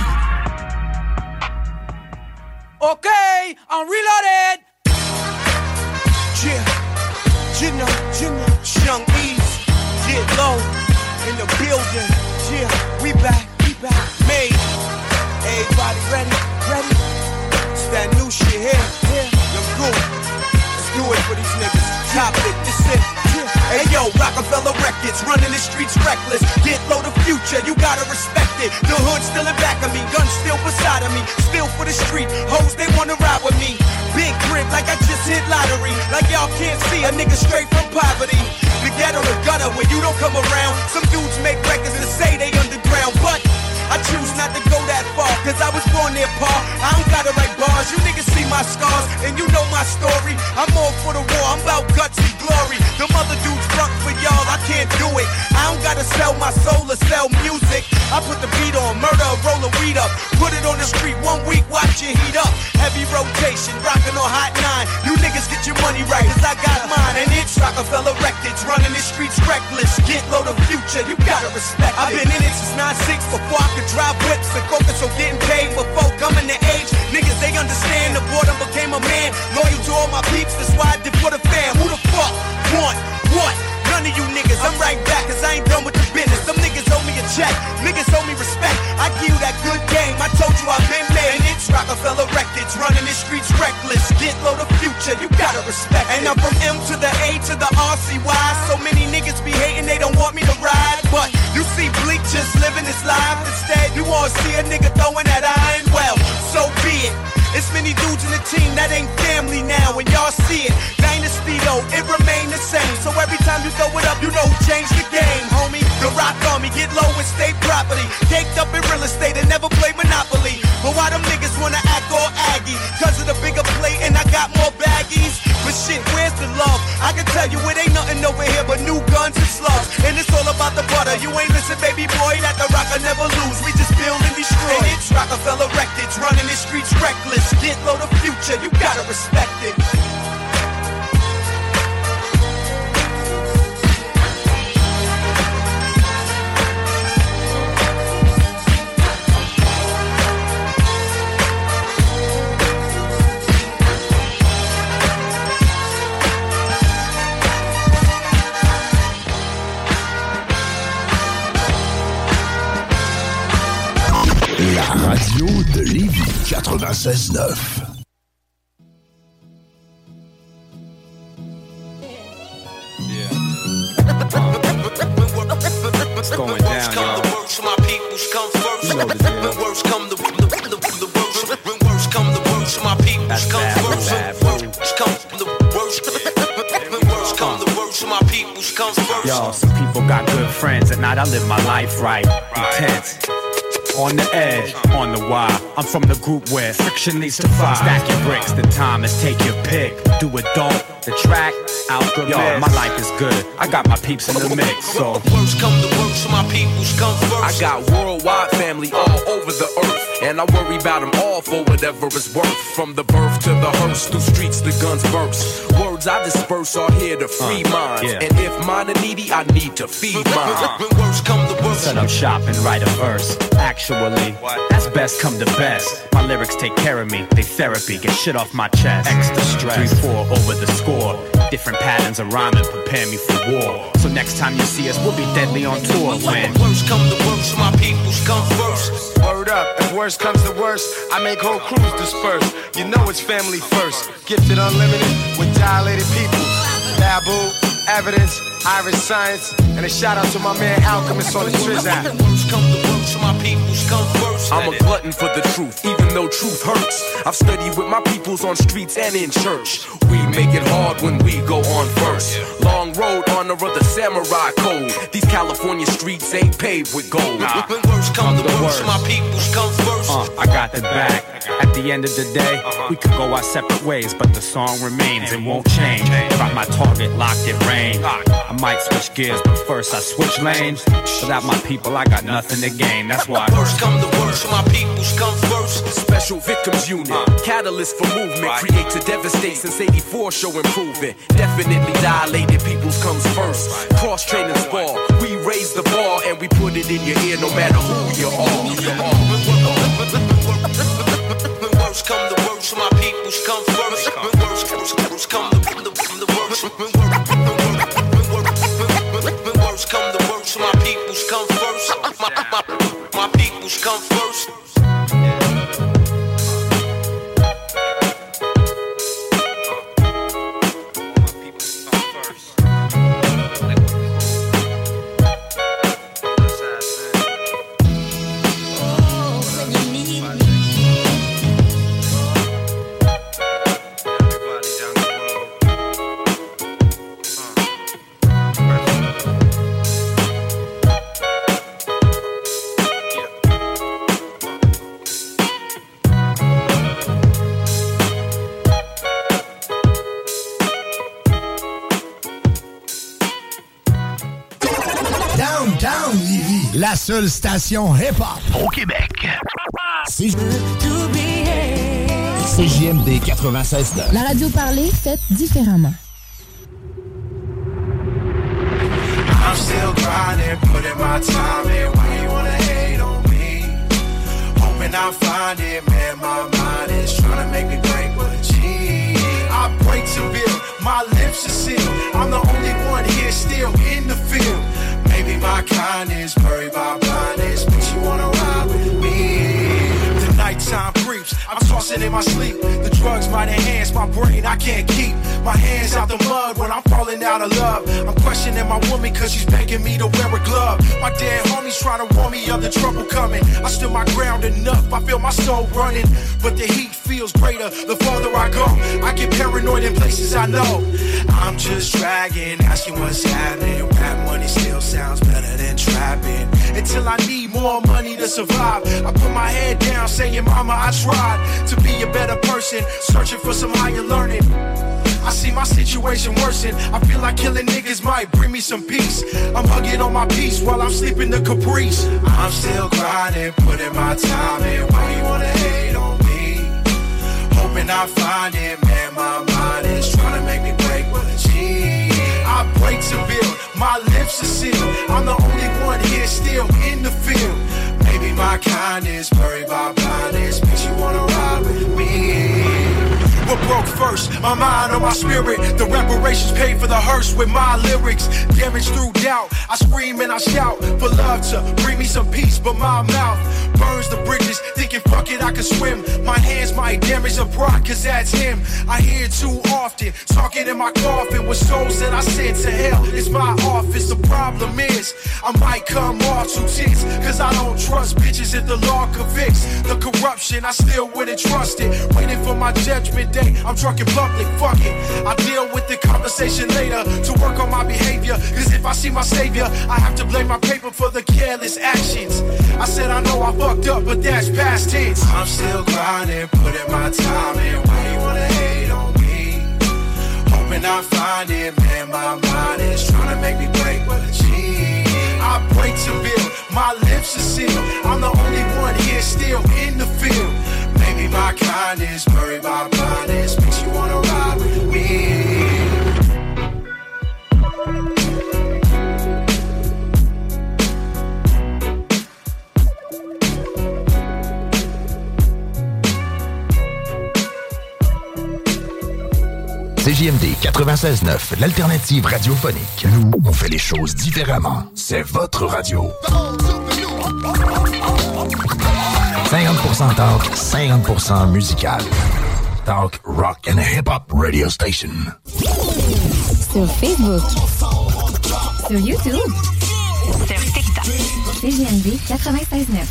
Okay, I'm reloaded. Yeah, you know, you Young East, get low in the building. Yeah, we back, we back, made. Everybody ready, ready? It's that new shit here, Goon, let's do it for these niggas. Top it, this it. Hey yo, Roc-A-Fella Records, running the streets reckless. Get low the future, you gotta respect it. The hood still in back of me, guns still beside of me. Still for the street, hoes they wanna ride with me. Big crib like I just hit lottery. Like y'all can't see a nigga straight from poverty. The ghetto, the gutter, where you don't come around. Some dudes make my scars, and you know my story. I'm all for the war, I'm about guts and glory. The mother dudes front for y'all, I can't do it. I don't gotta sell my soul or sell music. I put the beat on, murder, roll a weed up. Put it on the street, one week, watch it heat up. Heavy rotation, rockin' on hot nine. You niggas get your money right, cause I got mine. And it's Roc-A-Fella Records, running the streets reckless. Get low the future, you gotta respect. I've been in it since 96 before I could drive whips and focus on getting paid Loyal to all my peeps, that's why I did for the fam. Who the fuck want what? None of you niggas, I'm right back, cause I ain't done with the business. Some niggas owe me a check, niggas owe me respect. I give you that good game, I told you I've been made. And it's Roc-A-Fella Records, running the streets reckless. Get low the future, you gotta respect. And I'm from M to the A to the RCY. So many niggas be hating, they don't want me to ride. But you see Bleek just living his life. Instead, you wanna see a nigga throwing that iron. Well, so be it. It's many dudes in the team that ain't family now, and y'all see it. Dynasty though, it remain the same. So every time you throw it up, you know change the game, homie. The rock army, get low and stay property. Caked up in real estate and never play Monopoly. But why them niggas wanna act all aggy? Cause of the bigger plate and I got more baggies. But shit, where's the love? I can tell you it ain't nothing over here but new guns and slugs. And it's all about the butter. You ain't listen, baby boy, that the rock will never lose. We just build and destroy. And it's Roc-A-Fella Records, running the streets reckless. Get low the future, you gotta respect it. My peoples come first. Yo, some people got good friends. At night I live my life right. Intense. On the edge, on the wire. I'm from the group where friction leads to fire. Stack your bricks, the time is take your pick. Do it, don't. The track, out the Yo, my life is good. I got my peeps in the mix, so. Worst come the worst, my peoples come first. I got worldwide family all over the earth, and I worry about them all for whatever it's worth. From the birth to the hearse, through streets the guns burst. Words I disperse are here to free uh, minds, yeah. and if mine are needy, I need to feed mine. When worst come the worst, Set up shop and write a verse. Actually, that's best come to best. My lyrics take care of me, they therapy, get shit off my chest. Extra stress, 3 4 over the score. Different patterns of rhyming prepare me for war. So next time you see us, we'll be deadly on tour when. worst come the worst, my peoples come first. Word up, if worst comes to worst, I make whole crews disperse. You know it's family first. Gifted unlimited with dilated people. Babu, evidence, Iriscience, and a shout out to my man Alchemist on the Triz app. Worst come the worst, my peoples come first. I'm a glutton for the truth, even though truth hurts. I've studied with my peoples on streets and in church. We make it hard when we go on first. Long road, honor of the samurai code. These California streets ain't paved with gold. When worst come the worst, my peoples come first. Uh, I got the back. At At the end of the day, we could go our separate ways, but the song remains and won't change. Got my target locked at range. I might switch gears, but first I switch lanes. Without my people, I got nothing to gain. That's why. First come the worst, my peoples come first. Special Victims Unit, uh. catalyst for movement, create to devastate since 84 show improvement. Definitely dilated, peoples comes first. Cross training spar, we raise the bar and we put it in your ear no matter who you are. When worst come the worst, my peoples come first. When worst, worst, worst come the, the, the worst. Come the worst, my peoples come first. My, my, my peoples come first. Seule station hip-hop au Québec. C'est CJMD 96 La radio parlée, faite différemment. Might enhance my brain, I can't keep my hands out the mud when I'm falling out of love. I'm questioning my woman cause she's begging me to wear a glove. My dead homies trying to warn me of the trouble coming. I stood my ground enough, I feel my soul running. But the heat feels greater the farther I go. I get paranoid in places I know. I'm just dragging, asking what's happening. Rap money still sounds better than trapping. Until I need more money to survive. I put my head down, saying, Mama, I tried to be a better person, searching for some higher learning. I see my situation worsen. I feel like killing niggas might bring me some peace. I'm hugging on my peace while I'm sleeping the caprice. I'm still grinding, putting my time in. Why you wanna hate on me? Hoping I find it, man. My mind is trying to make me break with a G. I break to build, my lips are sealed. I'm the only one here still in the field. Maybe my kindness, buried by blindness, makes you wanna ride with me. Broke first? My mind or my spirit? The reparations paid for the hearse with my lyrics. Damage through doubt. I scream and I shout for love to bring me some peace, but my mouth burns the bridges. Thinking, fuck it, I can swim. My hands might damage a pride, cause that's him. I hear too often, talking in my coffin with souls that I sent to hell. It's my office. The problem is, I might come off too tense, cause I don't trust bitches if the law convicts. The corruption, I still wouldn't trust it. Waiting for my judgment day, I'm drunk in public, fuck it. I deal with the conversation later to work on my behavior. Cause if I see my savior, I have to blame my paper for the careless actions. I said I know I fucked up, but that's past tense. I'm still grinding, putting my time in. Why you wanna hate on me? Hoping I find it, man. My mind is trying to make me break with a G. I break to build, my lips are sealed. I'm the only one here still in the field. Kindness, buried by me. CJMD 96.9, l'alternative radiophonique. Nous, on fait les choses différemment. C'est votre radio. 50% talk, 50% musical. Talk, rock and hip-hop radio station. Sur Facebook. Sur YouTube. Sur TikTok. CGMD 96.9.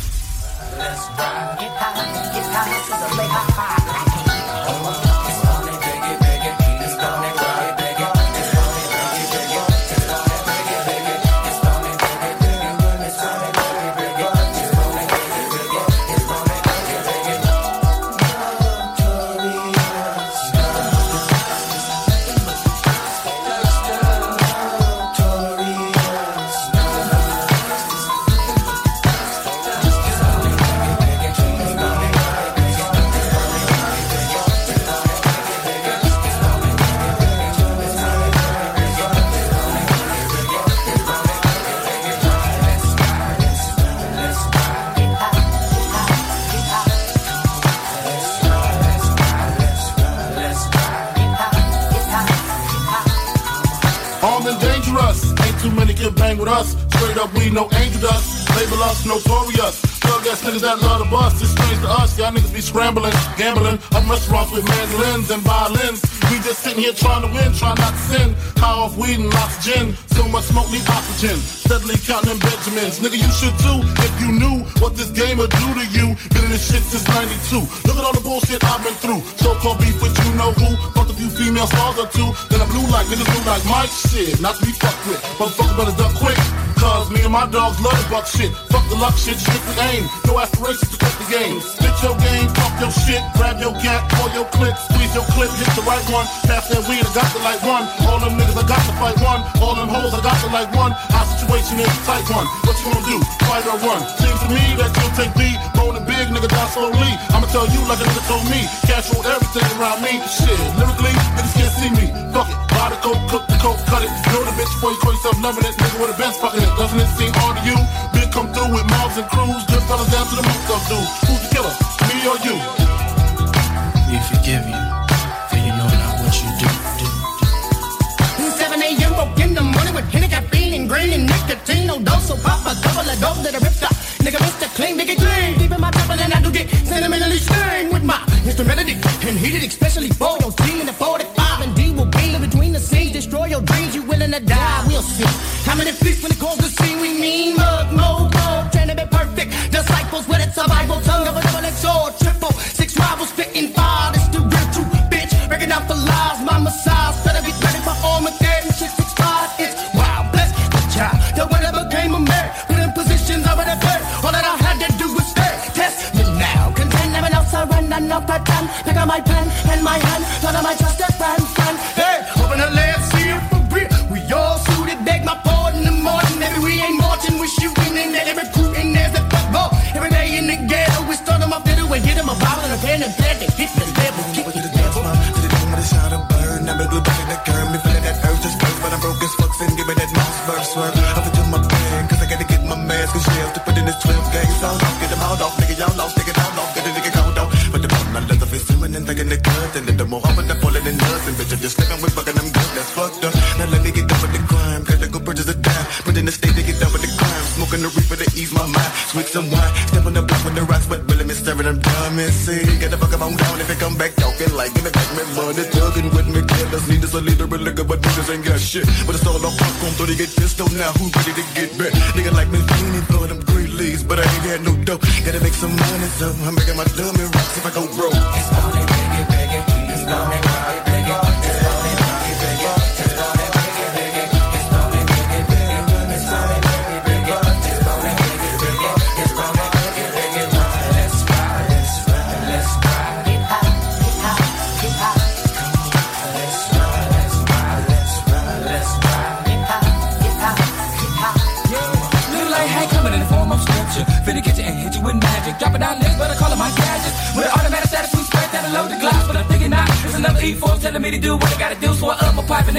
can bang with us. Straight up, we no angel dust. Label us notorious. Thug ass niggas that love the bus. It's strange to us. Y'all niggas be scrambling, gambling. Up restaurants with mandolins and violins. We just sitting here trying to win, trying not to sin. High off weed and oxygen. So much smoke need oxygen. Steadily counting Benjamins. Nigga, you should too if you knew what this game would do to you. Been in this shit since 92. Look at all the bullshit I've been through. So-called beef with you know who. Fucked a few female stars or two. Then I blew like niggas blue like Mike shit. Not to be fucked with. Motherfucker better duck quick. Cause me and my dogs love the buck shit. Fuck the luck shit, strictly aim. No aspirations to cut the game. Spit your game, fuck your shit. Grab your gap, pull your clip, squeeze your clip, hit the right one. Pass that weed, I got the like one. All them niggas, I got to fight one. All them hoes, I got to like one. Our situation is a tight one. What you gonna do? Fight or run? Seems to me that you'll take B. Rolling big, nigga, down slowly. I'ma tell you like a nigga told me. Cash roll everything around me. Shit, lyrically, niggas can't see me. Fuck it. Buy the coke, cook the coke, cut it. Know the bitch before you call yourself loving it. Nigga with a Benz fucking it. Doesn't it seem hard to you? Big come through with mobs and crews. Good fellas down to the moose stuff, dude. Who's the killer? Me or you? We forgive you, green and nicotine. No dose, so pop a couple of dope that I ripped up. Nigga, Mr. Clean, nigga clean. Deep in my temple and I do get sentimentally stained with my instrumentality. And heated especially for your team in the 45 and D will be in between the scenes. Destroy your dreams, you willing to die, we'll see. How many feasts when it calls the scene we mean? Mug, mo, mo, trying to be perfect. Disciples with it, survival, tongue of a double X or triple. Six rivals spitting fire, this the real true bitch. Breaking out for lies, my pen and my hand, none of my trusted in love. And bitch, I'm just slipping with fucking them good. That's fucked up. Now let me get done with the crime. Gotta go purchase a dime. Put in the state to get done with the crime. Smoking the reefer to ease my mind. Swig some wine. Step on the block with the rocks, but really me staring them dumb and see. Get the fuck up on down if it come back talking like give me back me money. Tugging with me, killers. Need us a leader, a liquor, but niggas ain't got shit. But it's all on popcorn, so they get pistol now. Who ready to get back? Nigga like me feeling for them green leaves, but I ain't had no dough. Gotta make some money, so I'm making my dummy rocks if I go broke.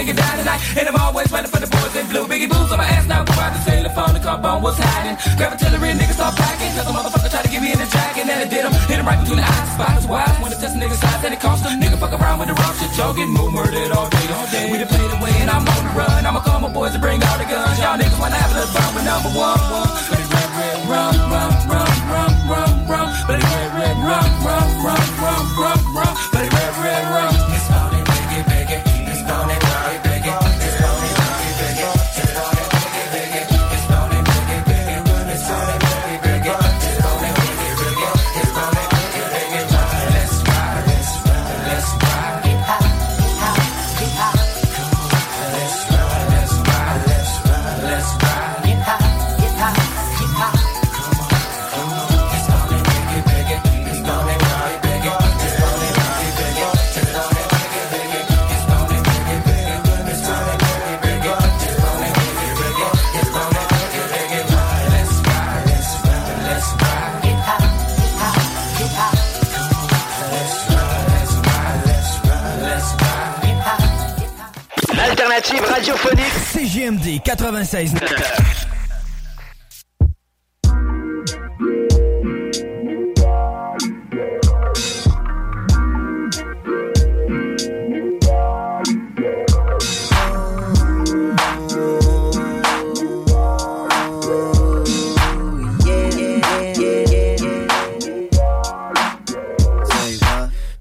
Nigga down tonight. And I'm always running for the boys in blue. Biggie boots on my ass now. Out the sailor phone, the car bone was hiding. Grab a artillery, niggas start packing. Cause a motherfucker tried to get me in the jacket. And I did him. Hit him right between the eyes. Spots wise. Wanna test a nigga's size and it cost him. Nigga fuck around with the wrong shit. Jogging, move murdered all day, all day. We done played away and I'm on the run. I'ma call my boys to bring all the guns. Y'all niggas wanna have a little fun with number one. But it red, red, rum, rum,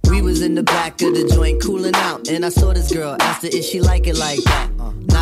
We was in the back of the joint cooling out. And I saw this girl asked her if she like it like that.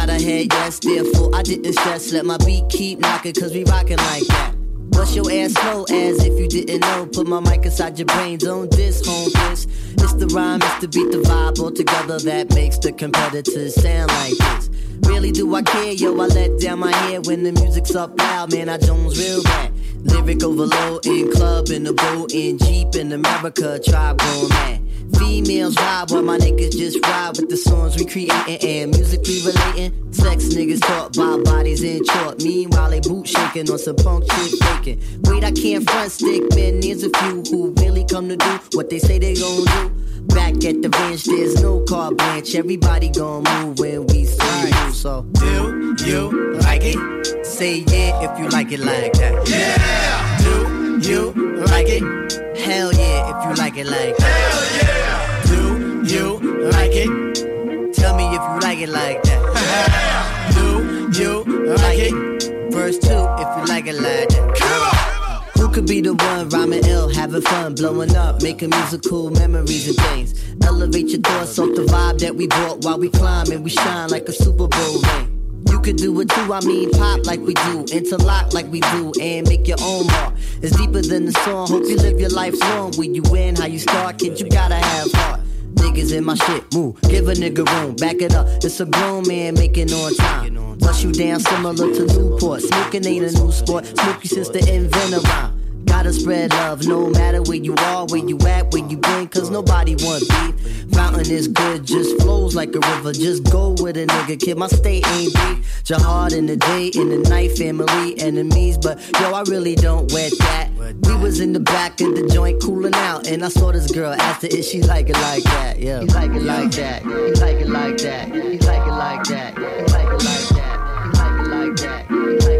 Nod head, yes, therefore I didn't stress. Let my beat keep knocking, cause we rockin' like that. Bust your ass slow as if you didn't know. Put my mic inside your brain, don't diss, home this. It's the rhyme, it's the beat, the vibe all together that makes the competitors sound like this. Really do I care, yo? I let down my hair when the music's up loud, man. I Jones real bad. Lyric overload in club, in the boat, in Jeep, in America, tribe going mad. Females vibe while my niggas just ride with the songs we creating and musically relating. Sex niggas talk about bodies in chalk. Meanwhile, they boot shaking on some punk shit faking. Wait, I can't front stick, man. There's a few who really come to do what they say they gon' do. Back at the bench, there's no car branch. Everybody gon' move when we say move. So, do you like it? Say yeah if you like it like that. Yeah! Do you like it? Hell yeah if you like it like that. Like it? Tell me if you like it like that. <laughs> Do you like it? Verse 2 if you like it like that. Come on! Who could be the one rhyming ill, having fun, blowing up, making musical memories and things? Elevate your thoughts off the vibe that we brought while we climb and we shine like a Super Bowl ring. You could do it too, I mean pop like we do, interlock like we do, and make your own mark. It's deeper than the song. Hope you live your life long. When you win, how you start, kid, you gotta have heart. Niggas in my shit, move, give a nigga room, back it up. It's a grown man making on time. Bust you down similar to Newport. Smoking ain't a new sport. Smoky since the inventor rhyme. Gotta spread love, no matter where you are, where you at, where you been, cause nobody want beef. Fountain is good, just flows like a river. Just go with a nigga, kid. My state ain't beef. Jihad in the day, in the night, family, enemies. But yo, I really don't wet that. We was in the back of the joint cooling out, and I saw this girl asked her if she like it like that. Yeah, he like it like that. He like it like that. He like it like that. He like it like that. He like it like that. He like it like that.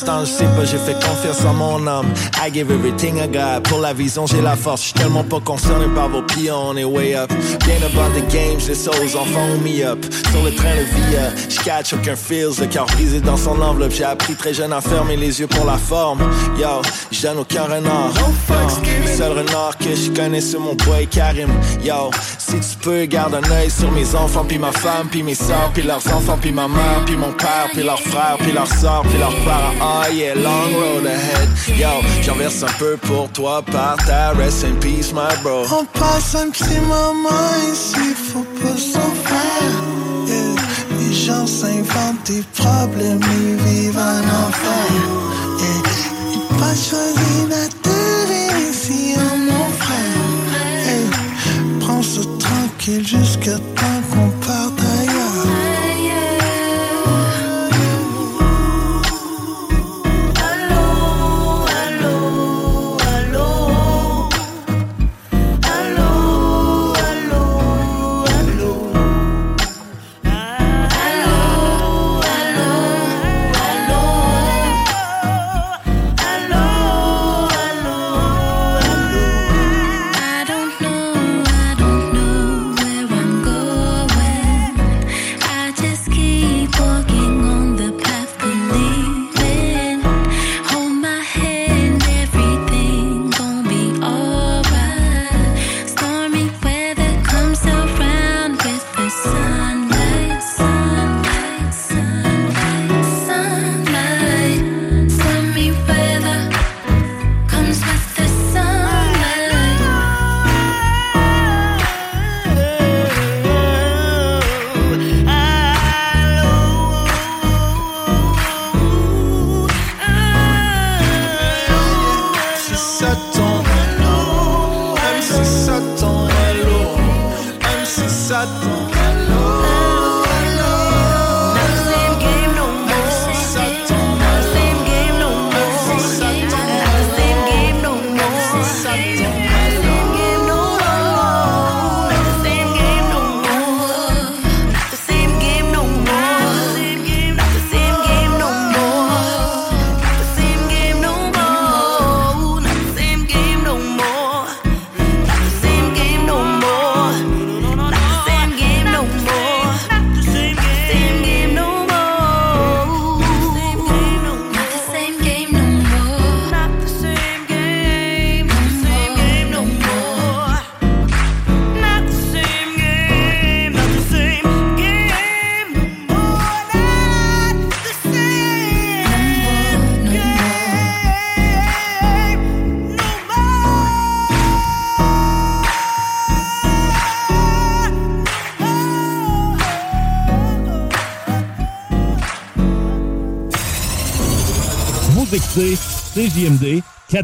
L'instant, je sais pas, j'ai fait confiance en mon homme. I give everything I got. Pour la vision, j'ai la force. J'suis tellement pas concerné par vos pions, on est way up. Bien about the games, les souls en font me up. Sur le train de vie, euh, j'catch aucun feels. Le cœur brisé dans son enveloppe. J'ai appris très jeune à fermer les yeux pour la forme. Yo, j'donne aucun renard. Le seul renard que je connais, c'est mon boy Karim. Yo, si tu peux, garde un œil sur mes enfants, puis ma femme, puis mes soeurs, puis leurs enfants, puis ma mère, puis mon père, puis leurs frères, puis leurs soeurs, puis leurs parents. Oh yeah, long road ahead. Yo, j'en verse un peu pour toi par ta rest in peace, my bro. On passe un petit moment ici, faut pas s'en faire. Yeah. Les gens s'inventent tes problèmes et vivre en enfer. Et il pas choisi d'atterrir ici, oh mon frère. Hey, prends ça tranquille jusqu'à temps qu'on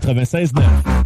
96.9.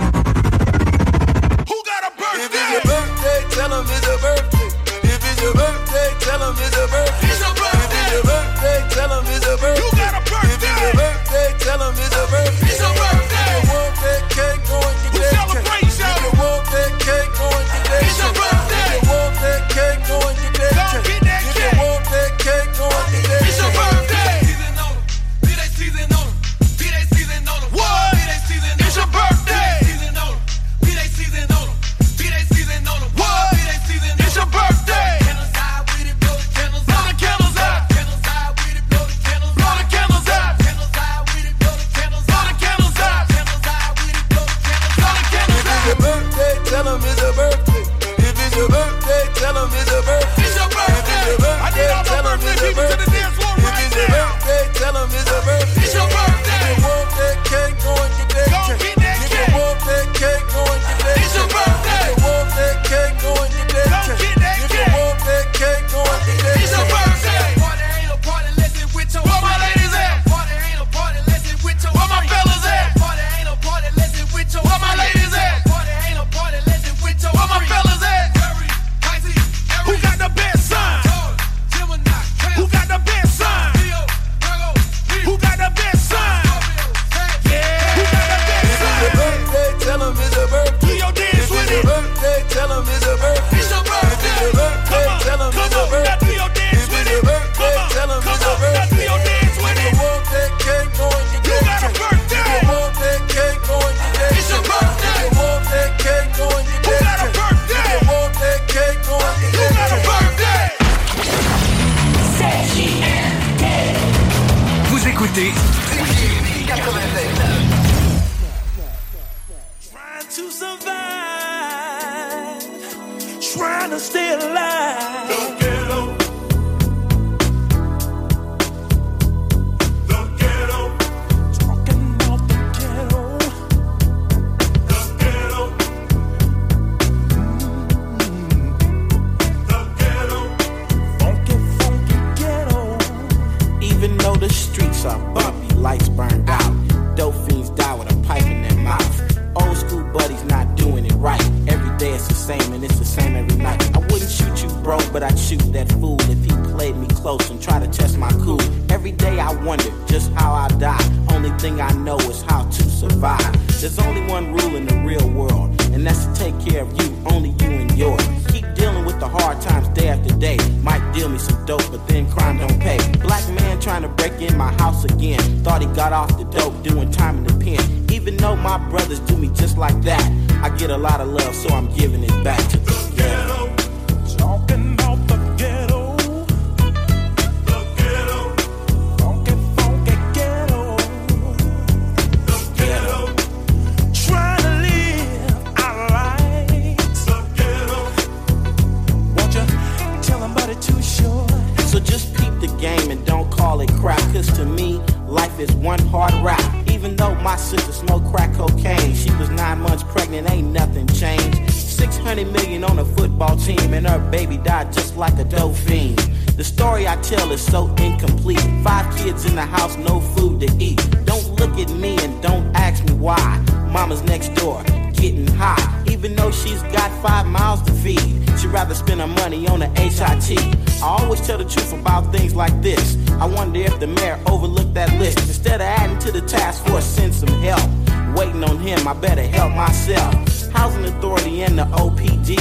help myself. Housing Authority and the OPD.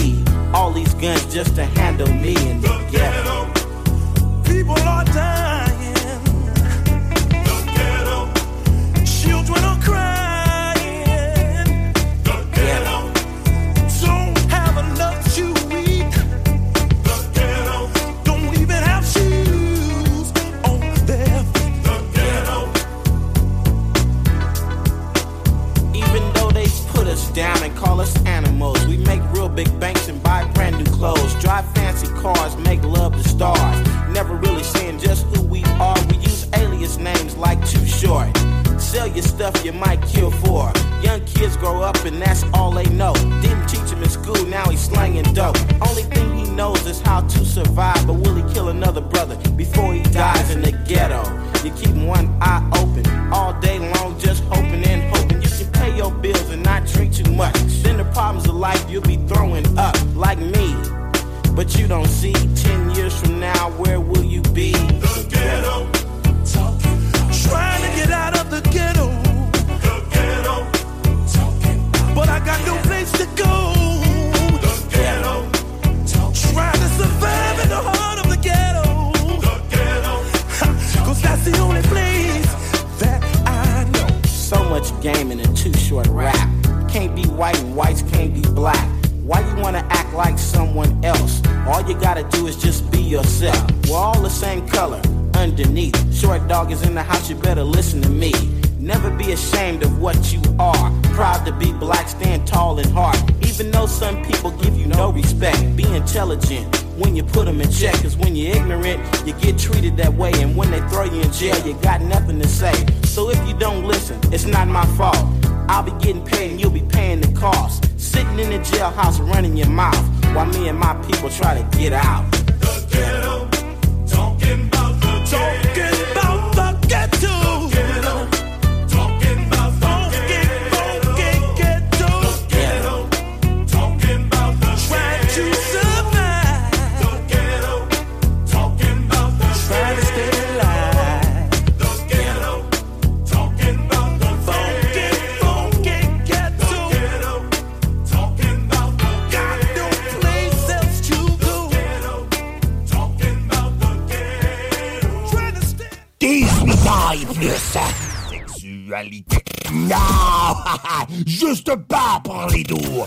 All these guns just to handle me in the ghetto. People are dying. Big banks and buy brand new clothes. Drive fancy cars, make love to stars. Never really saying just who we are. We use alias names like Too Short. Sell your stuff you might kill for. Young kids grow up and that's all they know. Didn't teach him in school, now he's slanging dope. Only thing he knows is how to survive. But will he kill another brother before he dies in the ghetto? You keep one eye open all day long, just hoping and hoping you can pay your bills and not drink too much. Then the problems of life you'll be me. But you don't see 10 years from now, where will you be? The ghetto. Trying to get out of the ghetto. The ghetto. But I got no place to go. The ghetto. Trying to survive in the heart of the ghetto. The ghetto. <laughs> Cause that's the only place that I know. So much game in a too short rap. Can't be white and whites can't be black. Why you wanna act like someone else? All you gotta do is just be yourself. We're all the same color underneath. Short dog is in the house, you better listen to me. Never be ashamed of what you are. Proud to be black, stand tall and hard. Even though some people give you no respect, be intelligent when you put them in check. Cause when you're ignorant, you get treated that way. And when they throw you in jail, you got nothing to say. So if you don't listen, it's not my fault. I'll be getting paid and you'll be paying the cost. Sitting in the jailhouse running your mouth while me and my people try to get out. Non! <laughs> Juste pas pour les doux.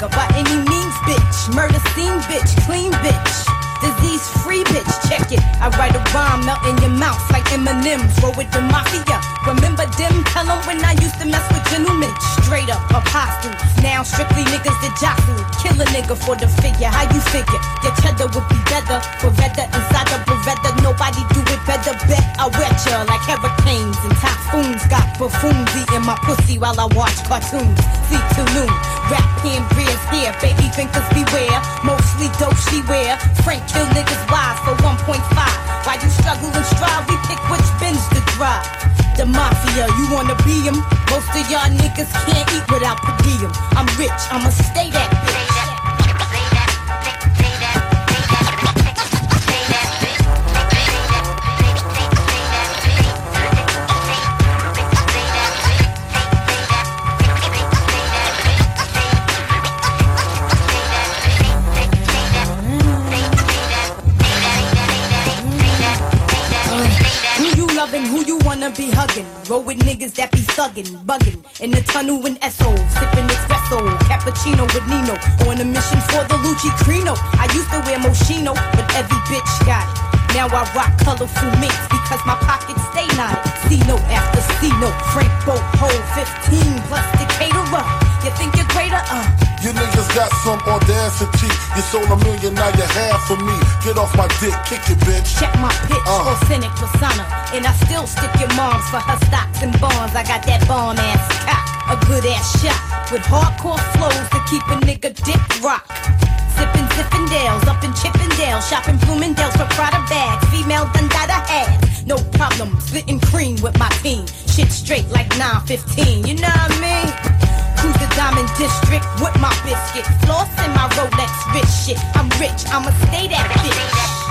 Nigga by any means, bitch. Murder scene, bitch. Clean bitch. Disease free, bitch. Check it. I write a rhyme, melt in your mouth like M&M's. Roll with the mafia. Remember them? Tell 'em when I used to mess with gentlemen. Straight up apostle. Now strictly niggas that jostle. Kill a nigga for the figure. How you figure? Your cheddar would be better. Beretta inside the Beretta. Nobody do it better. Bet I wet ya like hurricanes and typhoons. Got buffoons eating my pussy while I watch cartoons. See to noon. Rap hand beers here. Baby thinkers beware. Mostly dope she wear. Frank kill niggas wise for 1.5. While you struggle and strive, we pick which bins to drive. The mafia, you wanna be be 'em? Most of y'all niggas can't eat without per diem. I'm rich, I'ma stay that bitch. Niggas that be thuggin', buggin'. In the tunnel in SO, sippin' espresso. Cappuccino with Nino. On a mission for the Lucci Crino. I used to wear Moschino, but every bitch got it. Now I rock colorful minks because my pockets stay knotted. C note after C note. Frank Boat, hold 15 plus the caterer. You think you're greater? Uh. You niggas got some audacity. You sold a million, now you half for me. Get off my dick, kick it, bitch. Check my pitch, Uh. authentic persona. And I still stick your moms for her stocks and bonds. I got that bomb ass cock, a good ass shot. With hardcore flows to keep a nigga dick rock. Sippin' Zippendales up in Chippendale. Shopping Bloomingdale's for Prada bags. Female Don Dada has. No problem, splitting cream with my team. Shit straight like 915, you know what I mean? Diamond District with my biscuit. Floss in my Rolex rich shit. I'm rich, I'ma stay that bitch.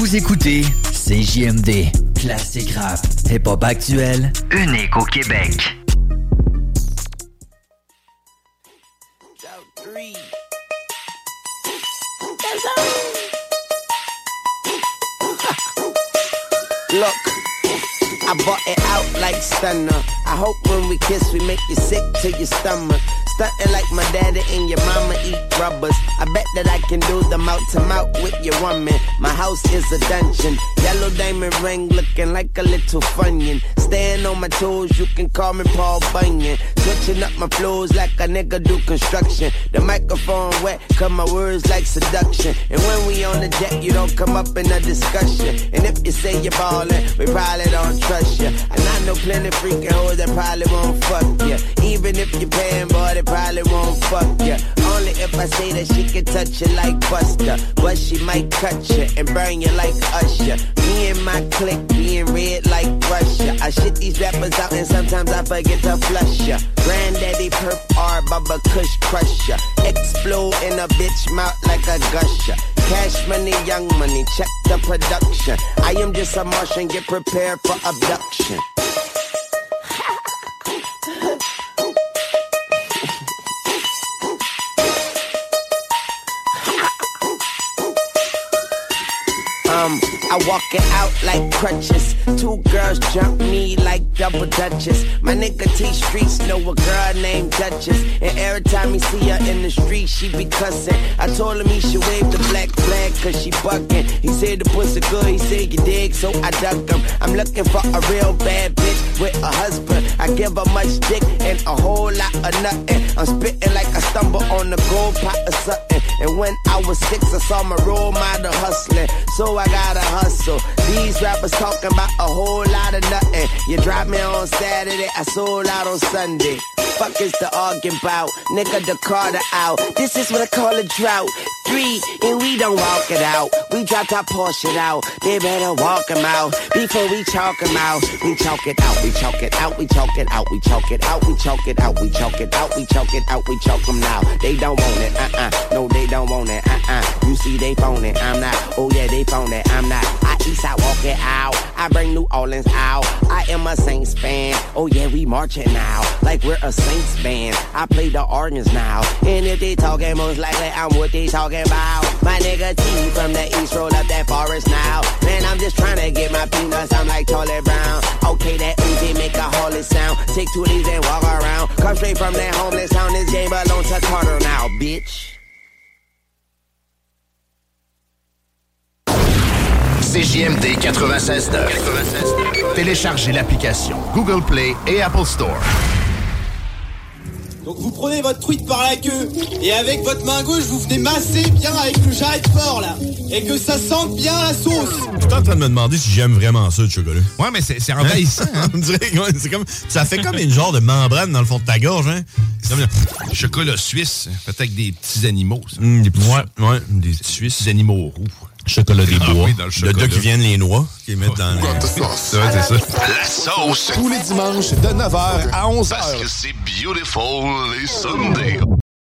Vous écoutez CJMD, classique rap, hip-hop actuel, unique au Québec. Look, I bought it out like stunner. I hope when we kiss, we make you sick to your stomach. Stunting like my daddy and your mama eat rubbers. I bet that I can do the mouth to mouth with your woman. My house is a dungeon. Yellow diamond ring looking like a little funyun. Staying on my toes, you can call me Paul Bunyan. Switching up my flows like a nigga do construction. The microphone wet, cut my words like seduction. And when we on the jet, you don't come up in a discussion. And if you say you're ballin', we probably don't trust you. And I know plenty freaking hoes that probably won't fuck you. Even if you're paying, boy, they probably won't fuck you. Only if I say that she can touch you like Buster. But she might cut you and burn you like Usher. Me and my clique being red like Russia. I shit these rappers out and sometimes I forget to flush ya. Granddaddy perp R, Bubba Kush crusher. Explode in a bitch mouth like a gusher. Cash money, young money, check the production. I am just a Martian, get prepared for abduction. Um, I walk it out like crutches. Two girls jump me like double dutches. My nigga T Streets know a girl named Duchess. And every time he see her in the street, she be cussing. I told him he should wave the black flag cause she bucking. He said the pussy good, he said you dig, so I duck him. I'm looking for a real bad bitch with a husband. I give her much dick and a whole lot of nothing. I'm spitting like I stumble on the gold pot or something. And when I was six, I saw my role model hustling. So I gotta hustle. These rappers talking about a whole lot of nothing. You drop me on Saturday, I sold out on Sunday. Fuck is the arguing about? Nigga, the Carter out. This is what I call a drought. Three, and we don't walk it out. We dropped our Porsche out. They better walk 'em out before we chalk 'em out. We chalk it out, we chalk it out, we chalk it out, we chalk it out, we chalk it out, we chalk it out, we chalk it out, we chalk 'em now. They don't want it, uh uh. No, they don't want it, uh uh. You see, they phone it, I'm not. Oh yeah, they phone it, I'm not. I face, I walk it out. I bring New Orleans out. I am a Saints fan. Oh yeah, we marching now. Like we're a Saints band. I play the organs now. And if they talking, most likely I'm what they talking about. My nigga T from the east up that forest now. Man, I'm just trying to get my peanuts. I'm like Charlie Brown. Okay, that Uzi make a holy sound. Take two these and walk around. Come straight from that homeless town. This game belongs to Carter now, bitch. CJMD 96.9. Téléchargez l'application Google Play et Apple Store. Donc vous prenez votre truite par la queue et avec votre main gauche vous venez masser bien avec le jarret fort là et que ça sente bien la sauce. Je suis en train de me demander si j'aime vraiment ça, le chocolat. Ouais, mais c'est envahissant. Hein? <laughs> On dirait c'est comme, ça fait comme une genre de membrane dans le fond de ta gorge. Hein? C'est comme un chocolat suisse, fait avec des petits animaux. ça. Hum, des petits, ouais, ouais, des Suisses. Des animaux roux. Chocolat des Ah bois. oui, dans le là qui viennent les noix, qui mettent dans le... Ouais, c'est ça. La sauce. Tous les dimanches de 9h à 11h. Parce que c'est beautiful les Sundays.